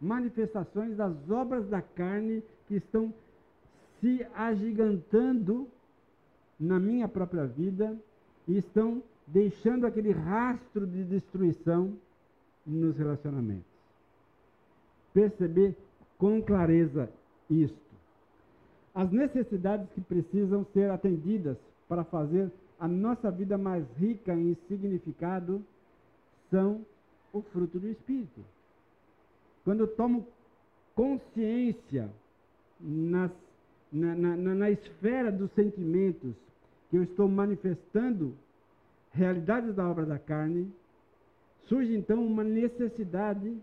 manifestações das obras da carne que estão se agigantando na minha própria vida e estão deixando aquele rastro de destruição nos relacionamentos. Perceber com clareza isto. As necessidades que precisam ser atendidas para fazer a nossa vida mais rica em significado são o fruto do Espírito. Quando eu tomo consciência nas, na, na, na esfera dos sentimentos que eu estou manifestando realidades da obra da carne, surge então uma necessidade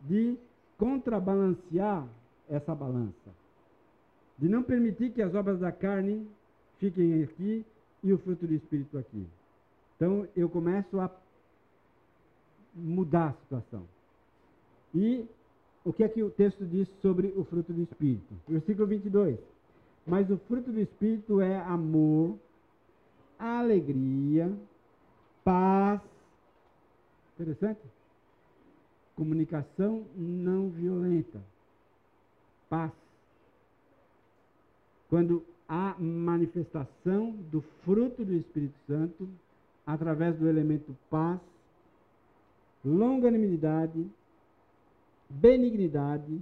de contrabalancear essa balança. De não permitir que as obras da carne fiquem aqui e o fruto do Espírito aqui. Então eu começo a mudar a situação. E o que é que o texto diz sobre o fruto do Espírito? Versículo 22. Mas o fruto do Espírito é amor, alegria, paz. Interessante? Comunicação não violenta. Paz. Quando a manifestação do fruto do Espírito Santo através do elemento paz, longanimidade, benignidade,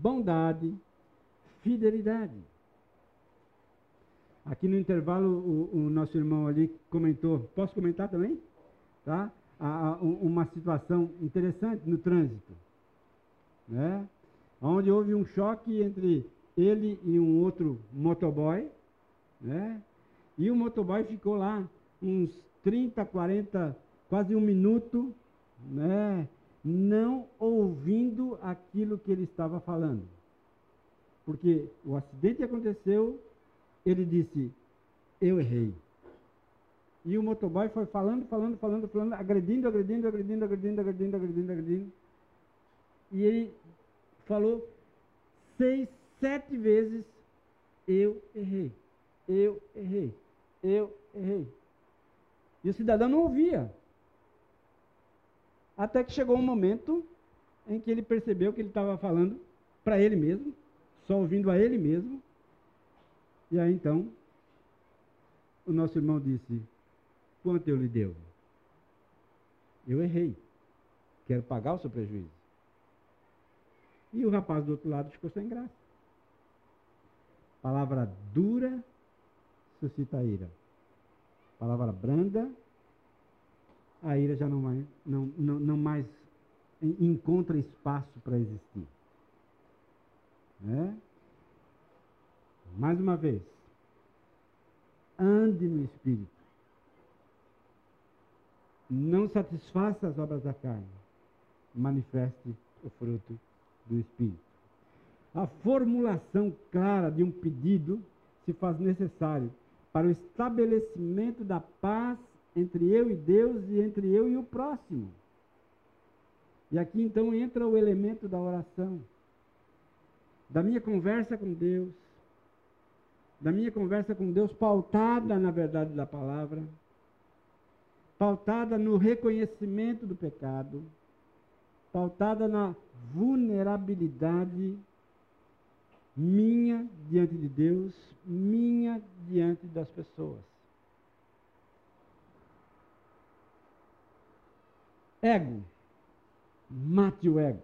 bondade, fidelidade. Aqui no intervalo, o, o, nosso irmão ali comentou, posso comentar também? Tá? A, a, uma situação interessante no trânsito, né? onde houve um choque entre ele e um outro motoboy, né? e o motoboy ficou lá uns 30, 40, quase um minuto, né? não ouvindo aquilo que ele estava falando. Porque o acidente aconteceu, ele disse: Eu errei. E o motoboy foi falando, falando, falando, falando, agredindo, agredindo, agredindo, agredindo, agredindo, agredindo, agredindo. E ele falou seis, sete vezes: Eu errei, eu errei, eu errei. E o cidadão não ouvia. Até que chegou um momento em que ele percebeu que ele estava falando para ele mesmo, só ouvindo a ele mesmo, e aí então, o nosso irmão disse: Quanto eu lhe devo? Eu errei. Quero pagar o seu prejuízo. E o rapaz do outro lado ficou sem graça. Palavra dura suscita ira. Palavra branda, a ira já não, mais, não, não, não mais encontra espaço para existir. Né? Mais uma vez, ande no Espírito. Não satisfaça as obras da carne. Manifeste o fruto do Espírito. A formulação clara de um pedido se faz necessário para o estabelecimento da paz entre eu e Deus e entre eu e o próximo. E aqui então entra o elemento da oração, da minha conversa com Deus, da minha conversa com Deus, pautada na verdade da palavra, pautada no reconhecimento do pecado, pautada na vulnerabilidade minha diante de Deus, minha diante das pessoas. Ego. Mate o ego.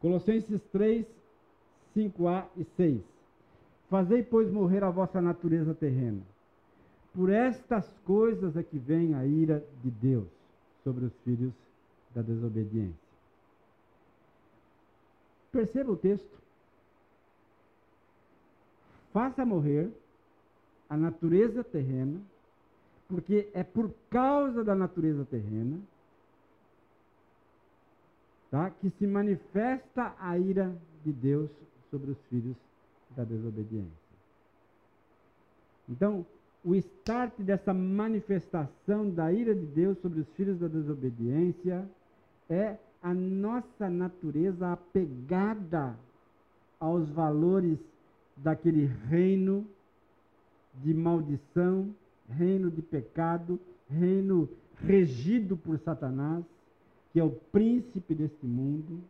Colossenses 3, 5a e 6. Fazei, pois, morrer a vossa natureza terrena. Por estas coisas é que vem a ira de Deus sobre os filhos da desobediência. Perceba o texto. Faça morrer a natureza terrena, porque é por causa da natureza terrena tá, que se manifesta a ira de Deus sobre os filhos da desobediência. Então, o start dessa manifestação da ira de Deus sobre os filhos da desobediência é a nossa natureza apegada aos valores daquele reino de maldição, reino de pecado, reino regido por Satanás, que é o príncipe deste mundo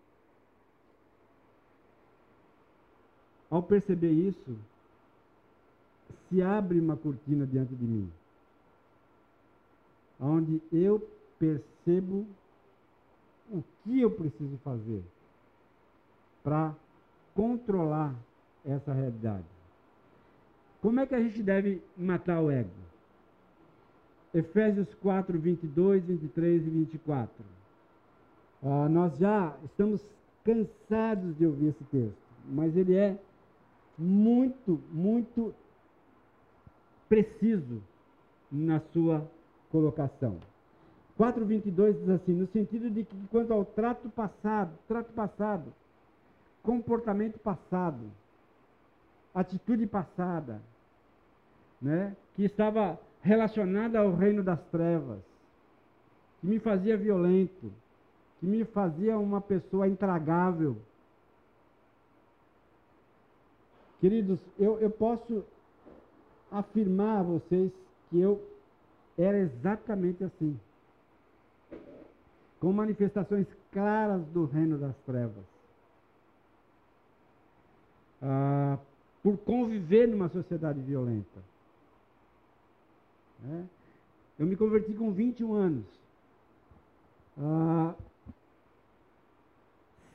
Ao perceber isso, se abre uma cortina diante de mim, onde eu percebo o que eu preciso fazer para controlar essa realidade. Como é que a gente deve matar o ego? Efésios 4, 22, 23 e 24. Ah, nós já estamos cansados de ouvir esse texto, mas ele é muito, muito preciso na sua colocação. 4:22 diz assim, no sentido de que quanto ao trato passado, trato passado, comportamento passado, atitude passada, né, que estava relacionada ao reino das trevas, que me fazia violento, que me fazia uma pessoa intragável, Queridos, eu, eu posso afirmar a vocês que eu era exatamente assim. Com manifestações claras do reino das trevas. Ah, por conviver numa sociedade violenta. É. Eu me converti com 21 anos. Há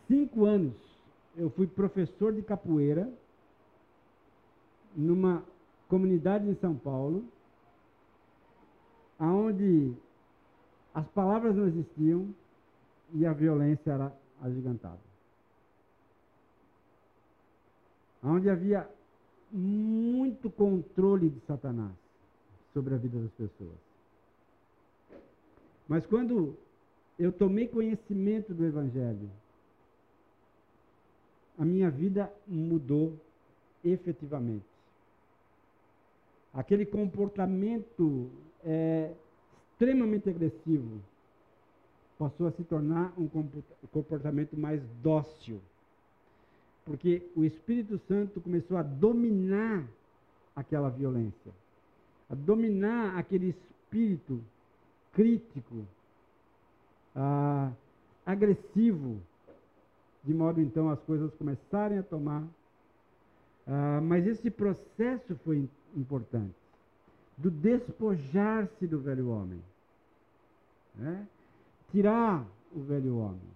cinco anos eu fui professor de capoeira numa comunidade em São Paulo, onde as palavras não existiam e a violência era agigantada. Onde havia muito controle de Satanás sobre a vida das pessoas. Mas quando eu tomei conhecimento do Evangelho, a minha vida mudou efetivamente. Aquele comportamento é, extremamente agressivo passou a se tornar um comportamento mais dócil. Porque o Espírito Santo começou a dominar aquela violência, a dominar aquele espírito crítico, ah, agressivo, de modo então as coisas começarem a tomar. Ah, mas esse processo foi importante, do despojar-se do velho homem, né? tirar o velho homem.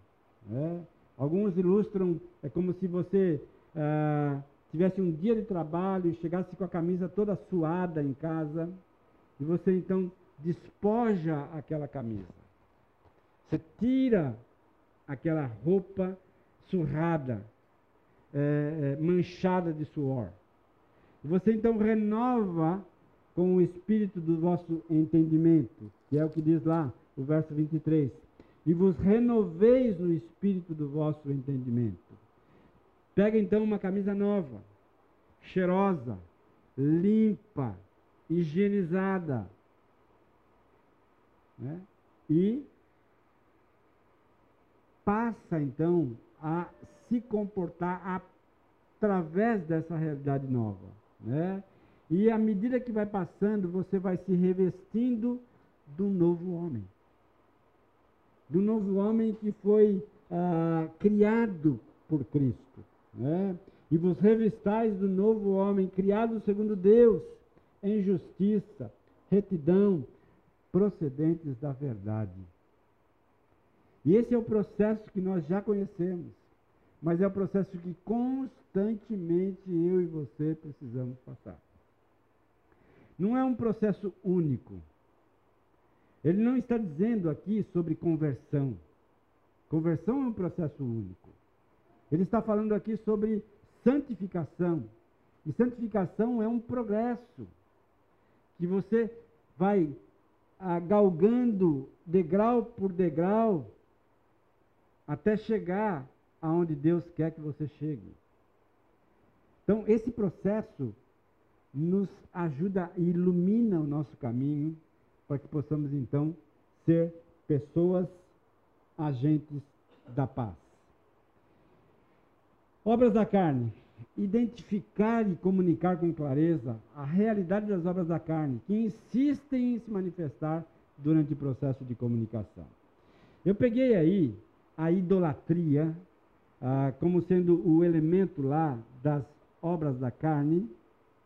Né? Alguns ilustram, é como se você ah, tivesse um dia de trabalho e chegasse com a camisa toda suada em casa, e você então despoja aquela camisa. Você tira aquela roupa surrada, é, manchada de suor. Você então renova com o espírito do vosso entendimento, que é o que diz lá o verso 23. E vos renoveis no espírito do vosso entendimento. Pega então uma camisa nova, cheirosa, limpa, higienizada. Né? E passa então a se comportar através dessa realidade nova. Né? E à medida que vai passando, você vai se revestindo do novo homem. Do novo homem que foi ah, criado por Cristo. Né? E vos revistais do novo homem, criado segundo Deus, em justiça, retidão, procedentes da verdade. E esse é o processo que nós já conhecemos, mas é o processo que constantemente eu e você precisamos passar. Não é um processo único. Ele não está dizendo aqui sobre conversão. Conversão é um processo único. Ele está falando aqui sobre santificação. E santificação é um progresso que você vai ah, galgando degrau por degrau até chegar aonde Deus quer que você chegue. Então, esse processo nos ajuda e ilumina o nosso caminho para que possamos então ser pessoas agentes da paz. Obras da carne. Identificar e comunicar com clareza a realidade das obras da carne, que insistem em se manifestar durante o processo de comunicação. Eu peguei aí a idolatria ah, como sendo o elemento lá das obras da carne,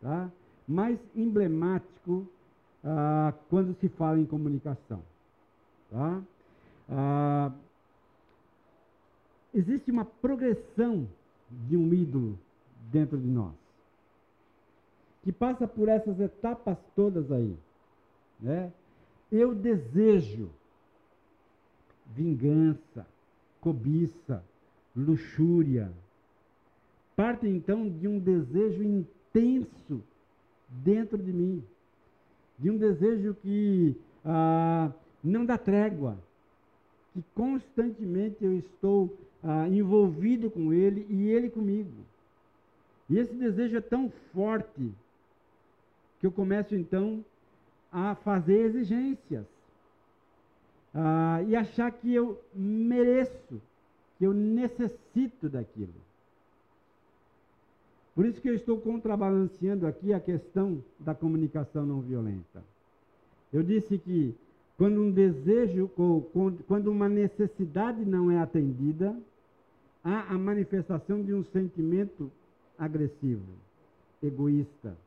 tá? mais emblemático ah, quando se fala em comunicação. Tá? Ah, existe uma progressão de um ídolo dentro de nós, que passa por essas etapas todas aí. Né? Eu desejo vingança, cobiça, luxúria. Parte então de um desejo intenso dentro de mim, de um desejo que ah, não dá trégua, que constantemente eu estou ah, envolvido com ele e ele comigo. E esse desejo é tão forte que eu começo então a fazer exigências ah, e achar que eu mereço, que eu necessito daquilo. Por isso que eu estou contrabalanceando aqui a questão da comunicação não violenta. Eu disse que quando um desejo, quando uma necessidade não é atendida, há a manifestação de um sentimento agressivo. egoísta.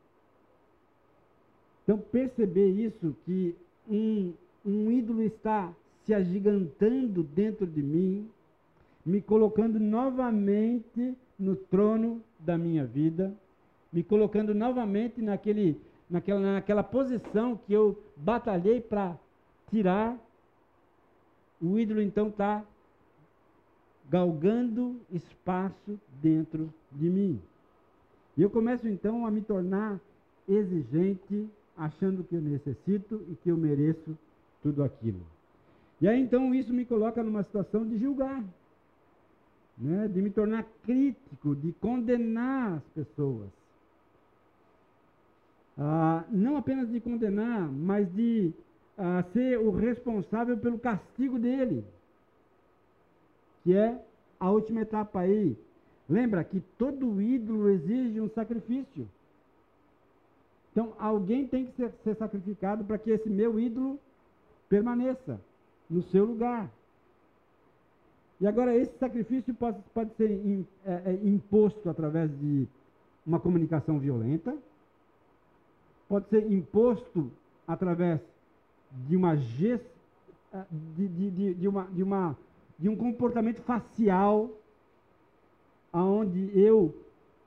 Então, perceber isso, que um, um ídolo está se agigantando dentro de mim, me colocando novamente no trono da minha vida, me colocando novamente naquele, naquela, naquela posição que eu batalhei para tirar. O ídolo então está galgando espaço dentro de mim. E eu começo então a me tornar exigente, achando que eu necessito e que eu mereço tudo aquilo. E aí então isso me coloca numa situação de julgar, né? de me tornar crítico, de condenar as pessoas. Ah, não apenas de condenar, mas de ah, ser o responsável pelo castigo dele, que é a última etapa aí, Lembra que todo ídolo exige um sacrifício. Então, alguém tem que ser, ser sacrificado para que esse meu ídolo permaneça no seu lugar. E agora, esse sacrifício pode, pode ser in, é, é, imposto através de uma comunicação violenta, pode ser imposto através de uma gest, é, de, de, de, de, uma, de, uma, de um comportamento facial aonde eu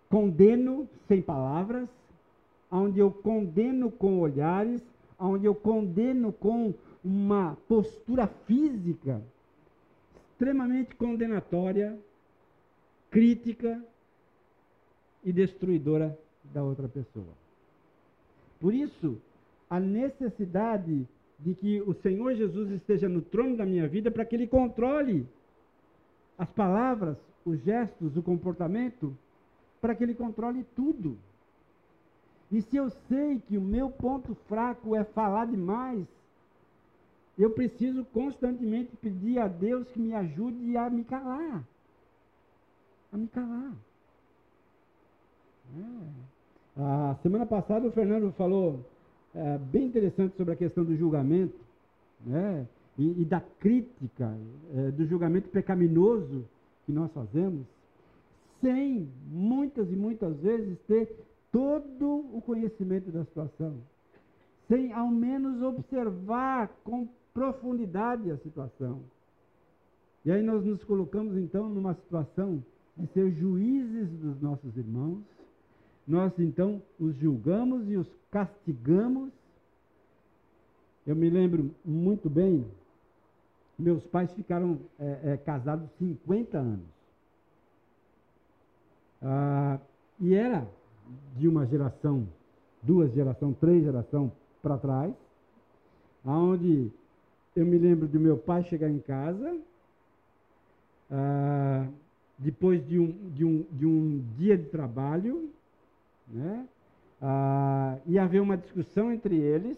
condeno sem palavras, aonde eu condeno com olhares, aonde eu condeno com uma postura física extremamente condenatória, crítica e destruidora da outra pessoa. Por isso, a necessidade de que o Senhor Jesus esteja no trono da minha vida para que ele controle as palavras, os gestos, o comportamento, para que ele controle tudo. E se eu sei que o meu ponto fraco é falar demais, eu preciso constantemente pedir a Deus que me ajude a me calar. A me calar. É. A semana passada o Fernando falou é, bem interessante sobre a questão do julgamento, né? E, e da crítica, é, do julgamento pecaminoso que nós fazemos, sem muitas e muitas vezes ter todo o conhecimento da situação, sem ao menos observar com profundidade a situação. E aí nós nos colocamos então numa situação de ser juízes dos nossos irmãos, nós então os julgamos e os castigamos. Eu me lembro muito bem meus pais ficaram é, é, casados 50 anos. Ah, e era de uma geração, duas gerações, três gerações para trás, onde eu me lembro do meu pai chegar em casa, ah, depois de um, de, um, de um dia de trabalho, né, ah, e haver uma discussão entre eles,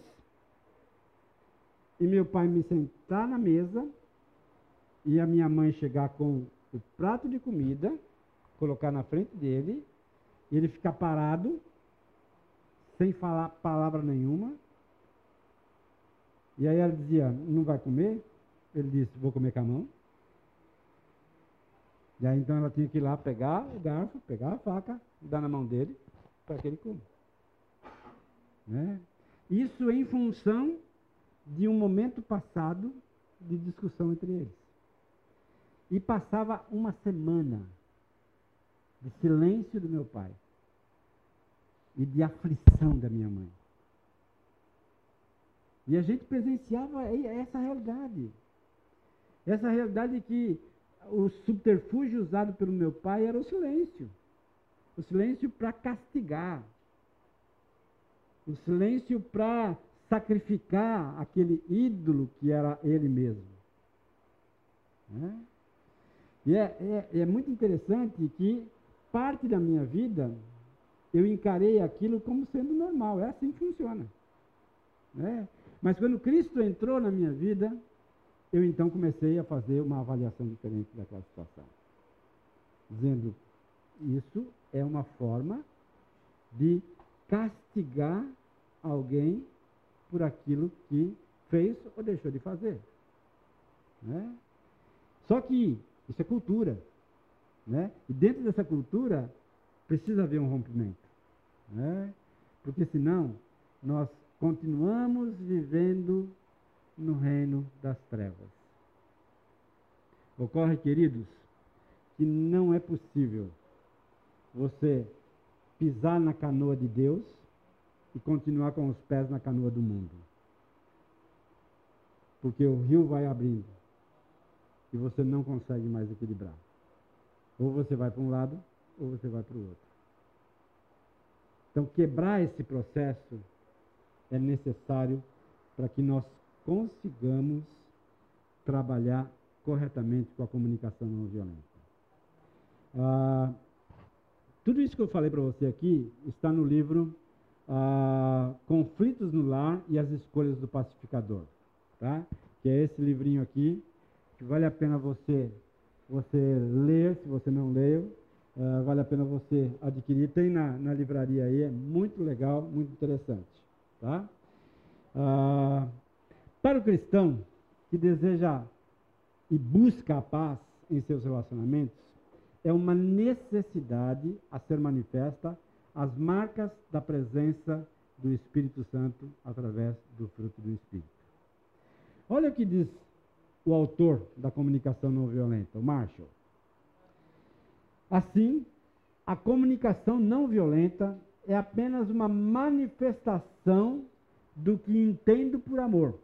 e meu pai me sentar na mesa e a minha mãe chegar com o prato de comida, colocar na frente dele, e ele ficar parado, sem falar palavra nenhuma. E aí ela dizia, não vai comer? Ele disse, vou comer com a mão. E aí então ela tinha que ir lá pegar o garfo, pegar a faca, dar na mão dele, para que ele coma. Né? Isso em função de um momento passado de discussão entre eles. E passava uma semana de silêncio do meu pai e de aflição da minha mãe. E a gente presenciava essa realidade. Essa realidade que o subterfúgio usado pelo meu pai era o silêncio. O silêncio para castigar. O silêncio para sacrificar aquele ídolo que era ele mesmo. Né? E é, é, é muito interessante que parte da minha vida eu encarei aquilo como sendo normal. É assim que funciona. Né? Mas quando Cristo entrou na minha vida, eu então comecei a fazer uma avaliação diferente daquela situação. Dizendo, isso é uma forma de castigar alguém por aquilo que fez ou deixou de fazer. Né? Só que isso é cultura. Né? E dentro dessa cultura, precisa haver um rompimento. Né? Porque senão nós continuamos vivendo no reino das trevas. Ocorre, queridos, que não é possível você pisar na canoa de Deus e continuar com os pés na canoa do mundo. Porque o rio vai abrindo e você não consegue mais equilibrar. Ou você vai para um lado ou você vai para o outro. Então, quebrar esse processo é necessário para que nós consigamos trabalhar corretamente com a comunicação não violenta. Ah, tudo isso que eu falei para você aqui está no livro ah, Conflitos no Lar e as Escolhas do Pacificador, tá? que é esse livrinho aqui, que vale a pena você, você ler, se você não leu, ah, vale a pena você adquirir. Tem na, na livraria aí, é muito legal, muito interessante. Tá? Ah, para o cristão que deseja e busca a paz em seus relacionamentos, é uma necessidade a ser manifesta as marcas da presença do Espírito Santo através do fruto do Espírito. Olha o que diz o autor da comunicação não violenta, o Marshall. Assim, a comunicação não violenta é apenas uma manifestação do que entendo por amor.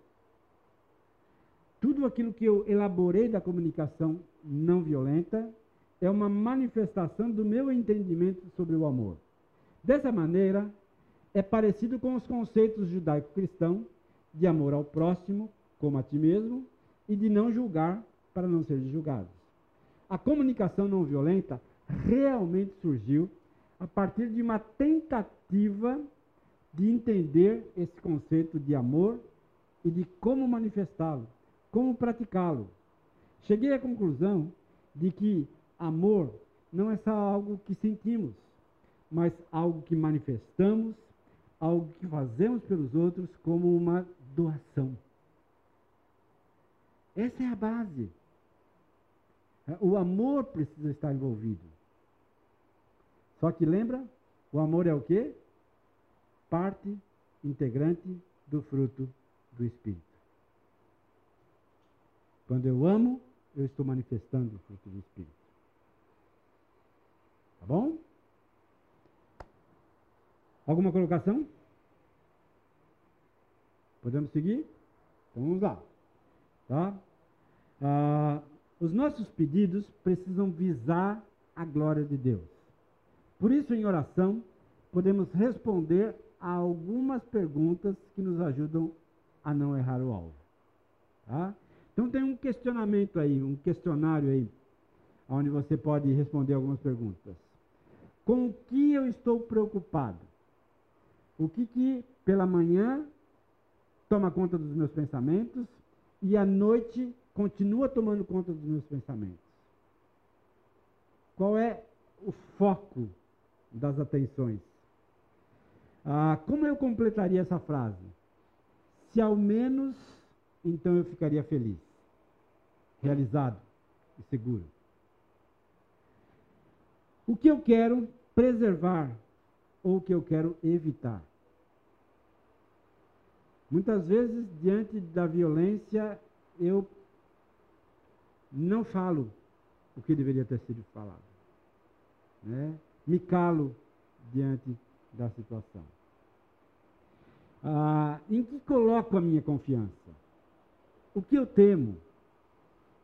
Tudo aquilo que eu elaborei da comunicação não violenta é uma manifestação do meu entendimento sobre o amor. Dessa maneira, é parecido com os conceitos judaico-cristãos de amor ao próximo, como a ti mesmo, e de não julgar para não ser julgados. A comunicação não violenta realmente surgiu a partir de uma tentativa de entender esse conceito de amor e de como manifestá-lo, como praticá-lo. Cheguei à conclusão de que amor não é só algo que sentimos, mas algo que manifestamos, algo que fazemos pelos outros como uma doação. Essa é a base. O amor precisa estar envolvido. Só que lembra, o amor é o quê? Parte integrante do fruto do Espírito. Quando eu amo, eu estou manifestando o fruto do Espírito. Tá bom? Alguma colocação? Podemos seguir? Então vamos lá. Tá? Ah, os nossos pedidos precisam visar a glória de Deus. Por isso, em oração, podemos responder a algumas perguntas que nos ajudam a não errar o alvo. Tá? Então tem um questionamento aí, um questionário aí, onde você pode responder algumas perguntas. Com o que eu estou preocupado? O que que pela manhã toma conta dos meus pensamentos e à noite continua tomando conta dos meus pensamentos? Qual é o foco das atenções. Ah, como eu completaria essa frase? Se ao menos, então eu ficaria feliz, realizado e seguro. O que eu quero preservar ou o que eu quero evitar? Muitas vezes, diante da violência, eu não falo o que deveria ter sido falado. Né? Me calo diante da situação. Ah, em que coloco a minha confiança? O que eu temo?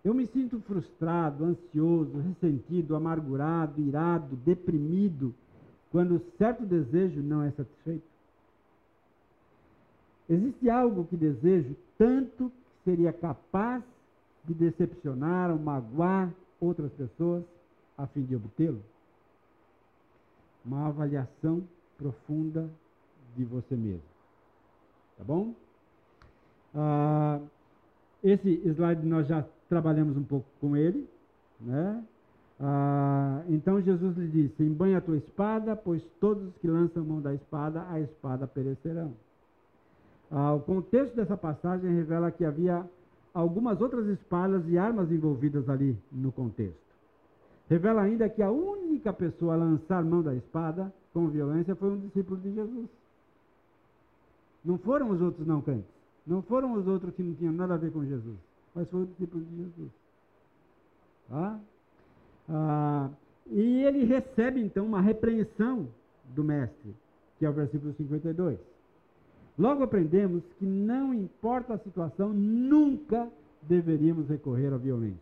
Eu me sinto frustrado, ansioso, ressentido, amargurado, irado, deprimido, quando certo desejo não é satisfeito? Existe algo que desejo tanto que seria capaz de decepcionar ou magoar outras pessoas a fim de obtê-lo? Uma avaliação profunda de você mesmo. Tá bom? Ah, esse slide nós já trabalhamos um pouco com ele, né? Ah, então Jesus lhe disse: Embanha a tua espada, pois todos os que lançam mão da espada, a espada perecerão. Ah, o contexto dessa passagem revela que havia algumas outras espadas e armas envolvidas ali no contexto. Revela ainda que a única pessoa a lançar mão da espada com violência foi um discípulo de Jesus. Não foram os outros não crentes. Não foram os outros que não tinham nada a ver com Jesus. Mas foi o discípulo de Jesus. Tá? Ah, e ele recebe então uma repreensão do mestre, que é o versículo 52. Logo aprendemos que não importa a situação, nunca deveríamos recorrer à violência,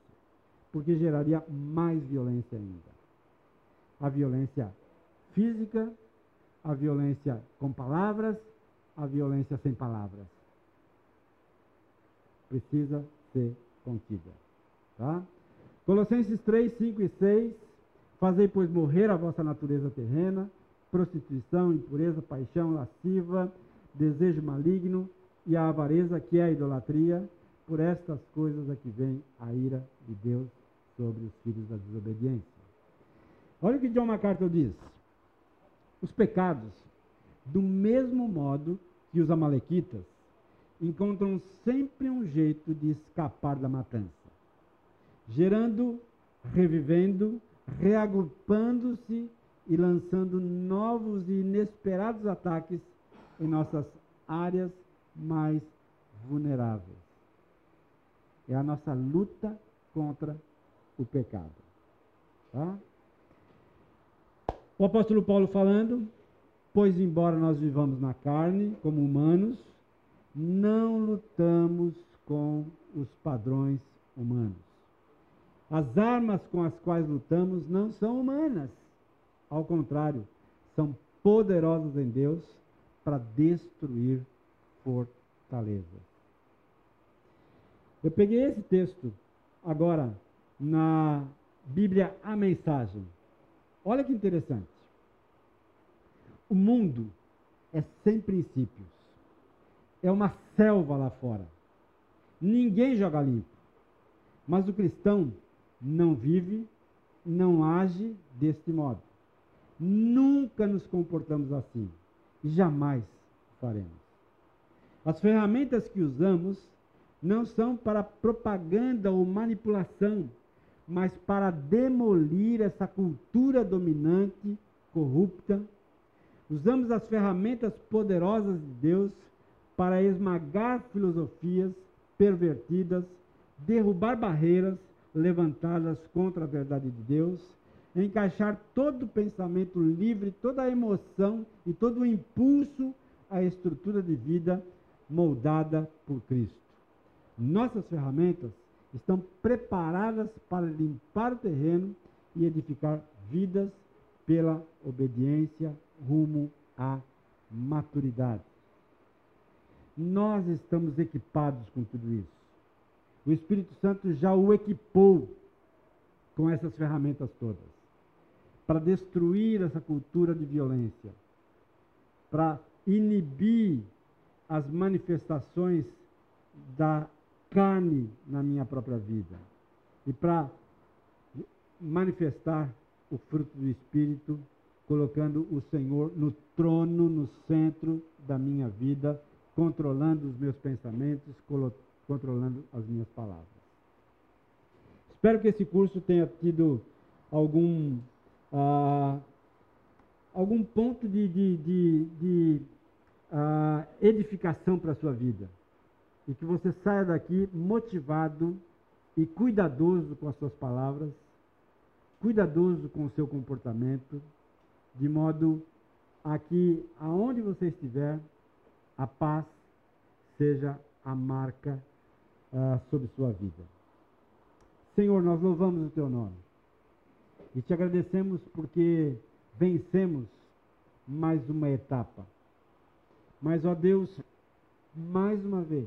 porque geraria mais violência ainda. A violência física, a violência com palavras, a violência sem palavras. Precisa ser contida. Tá? Colossenses 3, 5 e 6. Fazei, pois, morrer a vossa natureza terrena, prostituição, impureza, paixão lasciva, desejo maligno e a avareza, que é a idolatria. Por estas coisas é que vem a ira de Deus sobre os filhos da desobediência. Olha o que John MacArthur diz. Os pecados, do mesmo modo que os amalequitas, encontram sempre um jeito de escapar da matança, gerando, revivendo, reagrupando-se e lançando novos e inesperados ataques em nossas áreas mais vulneráveis. É a nossa luta contra o pecado. Tá? O apóstolo Paulo falando, pois embora nós vivamos na carne, como humanos, não lutamos com os padrões humanos. As armas com as quais lutamos não são humanas. Ao contrário, são poderosas em Deus para destruir fortalezas. Eu peguei esse texto agora na Bíblia A Mensagem. Olha que interessante. O mundo é sem princípios. É uma selva lá fora. Ninguém joga limpo. Mas o cristão não vive, não age deste modo. Nunca nos comportamos assim. Jamais faremos. As ferramentas que usamos não são para propaganda ou manipulação, mas para demolir essa cultura dominante, corrupta. Usamos as ferramentas poderosas de Deus para esmagar filosofias pervertidas, derrubar barreiras levantadas contra a verdade de Deus, encaixar todo pensamento livre, toda emoção e todo impulso à estrutura de vida moldada por Cristo. Nossas ferramentas estão preparadas para limpar o terreno e edificar vidas pela obediência rumo à maturidade. Nós estamos equipados com tudo isso. O Espírito Santo já o equipou com essas ferramentas todas para destruir essa cultura de violência, para inibir as manifestações da carne na minha própria vida e para manifestar o fruto do Espírito, colocando o Senhor no trono, no centro da minha vida, controlando os meus pensamentos, controlando as minhas palavras. Espero que esse curso tenha tido algum, ah, algum ponto de, de, de, de ah, edificação para a sua vida. E que você saia daqui motivado e cuidadoso com as suas palavras, cuidadoso com o seu comportamento, de modo a que, aonde você estiver, a paz seja a marca uh, sobre sua vida. Senhor, nós louvamos o teu nome e te agradecemos porque vencemos mais uma etapa. Mas, ó Deus, mais uma vez,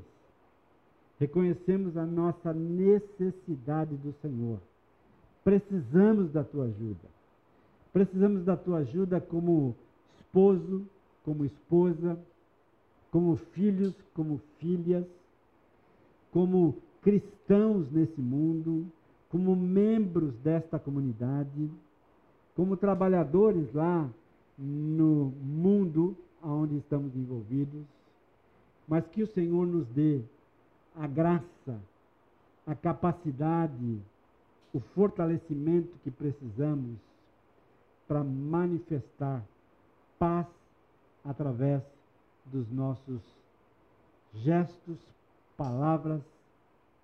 reconhecemos a nossa necessidade do Senhor. Precisamos da tua ajuda. Precisamos da tua ajuda como esposo, como esposa, como filhos, como filhas, como cristãos nesse mundo, como membros desta comunidade, como trabalhadores lá no mundo onde estamos envolvidos, mas que o Senhor nos dê a graça, a capacidade o fortalecimento que precisamos para manifestar paz através dos nossos gestos, palavras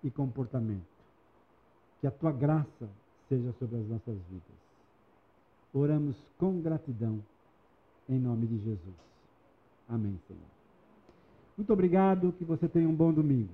e comportamento. Que a tua graça seja sobre as nossas vidas. Oramos com gratidão, em nome de Jesus. Amém, Senhor. Muito obrigado, que você tenha um bom domingo.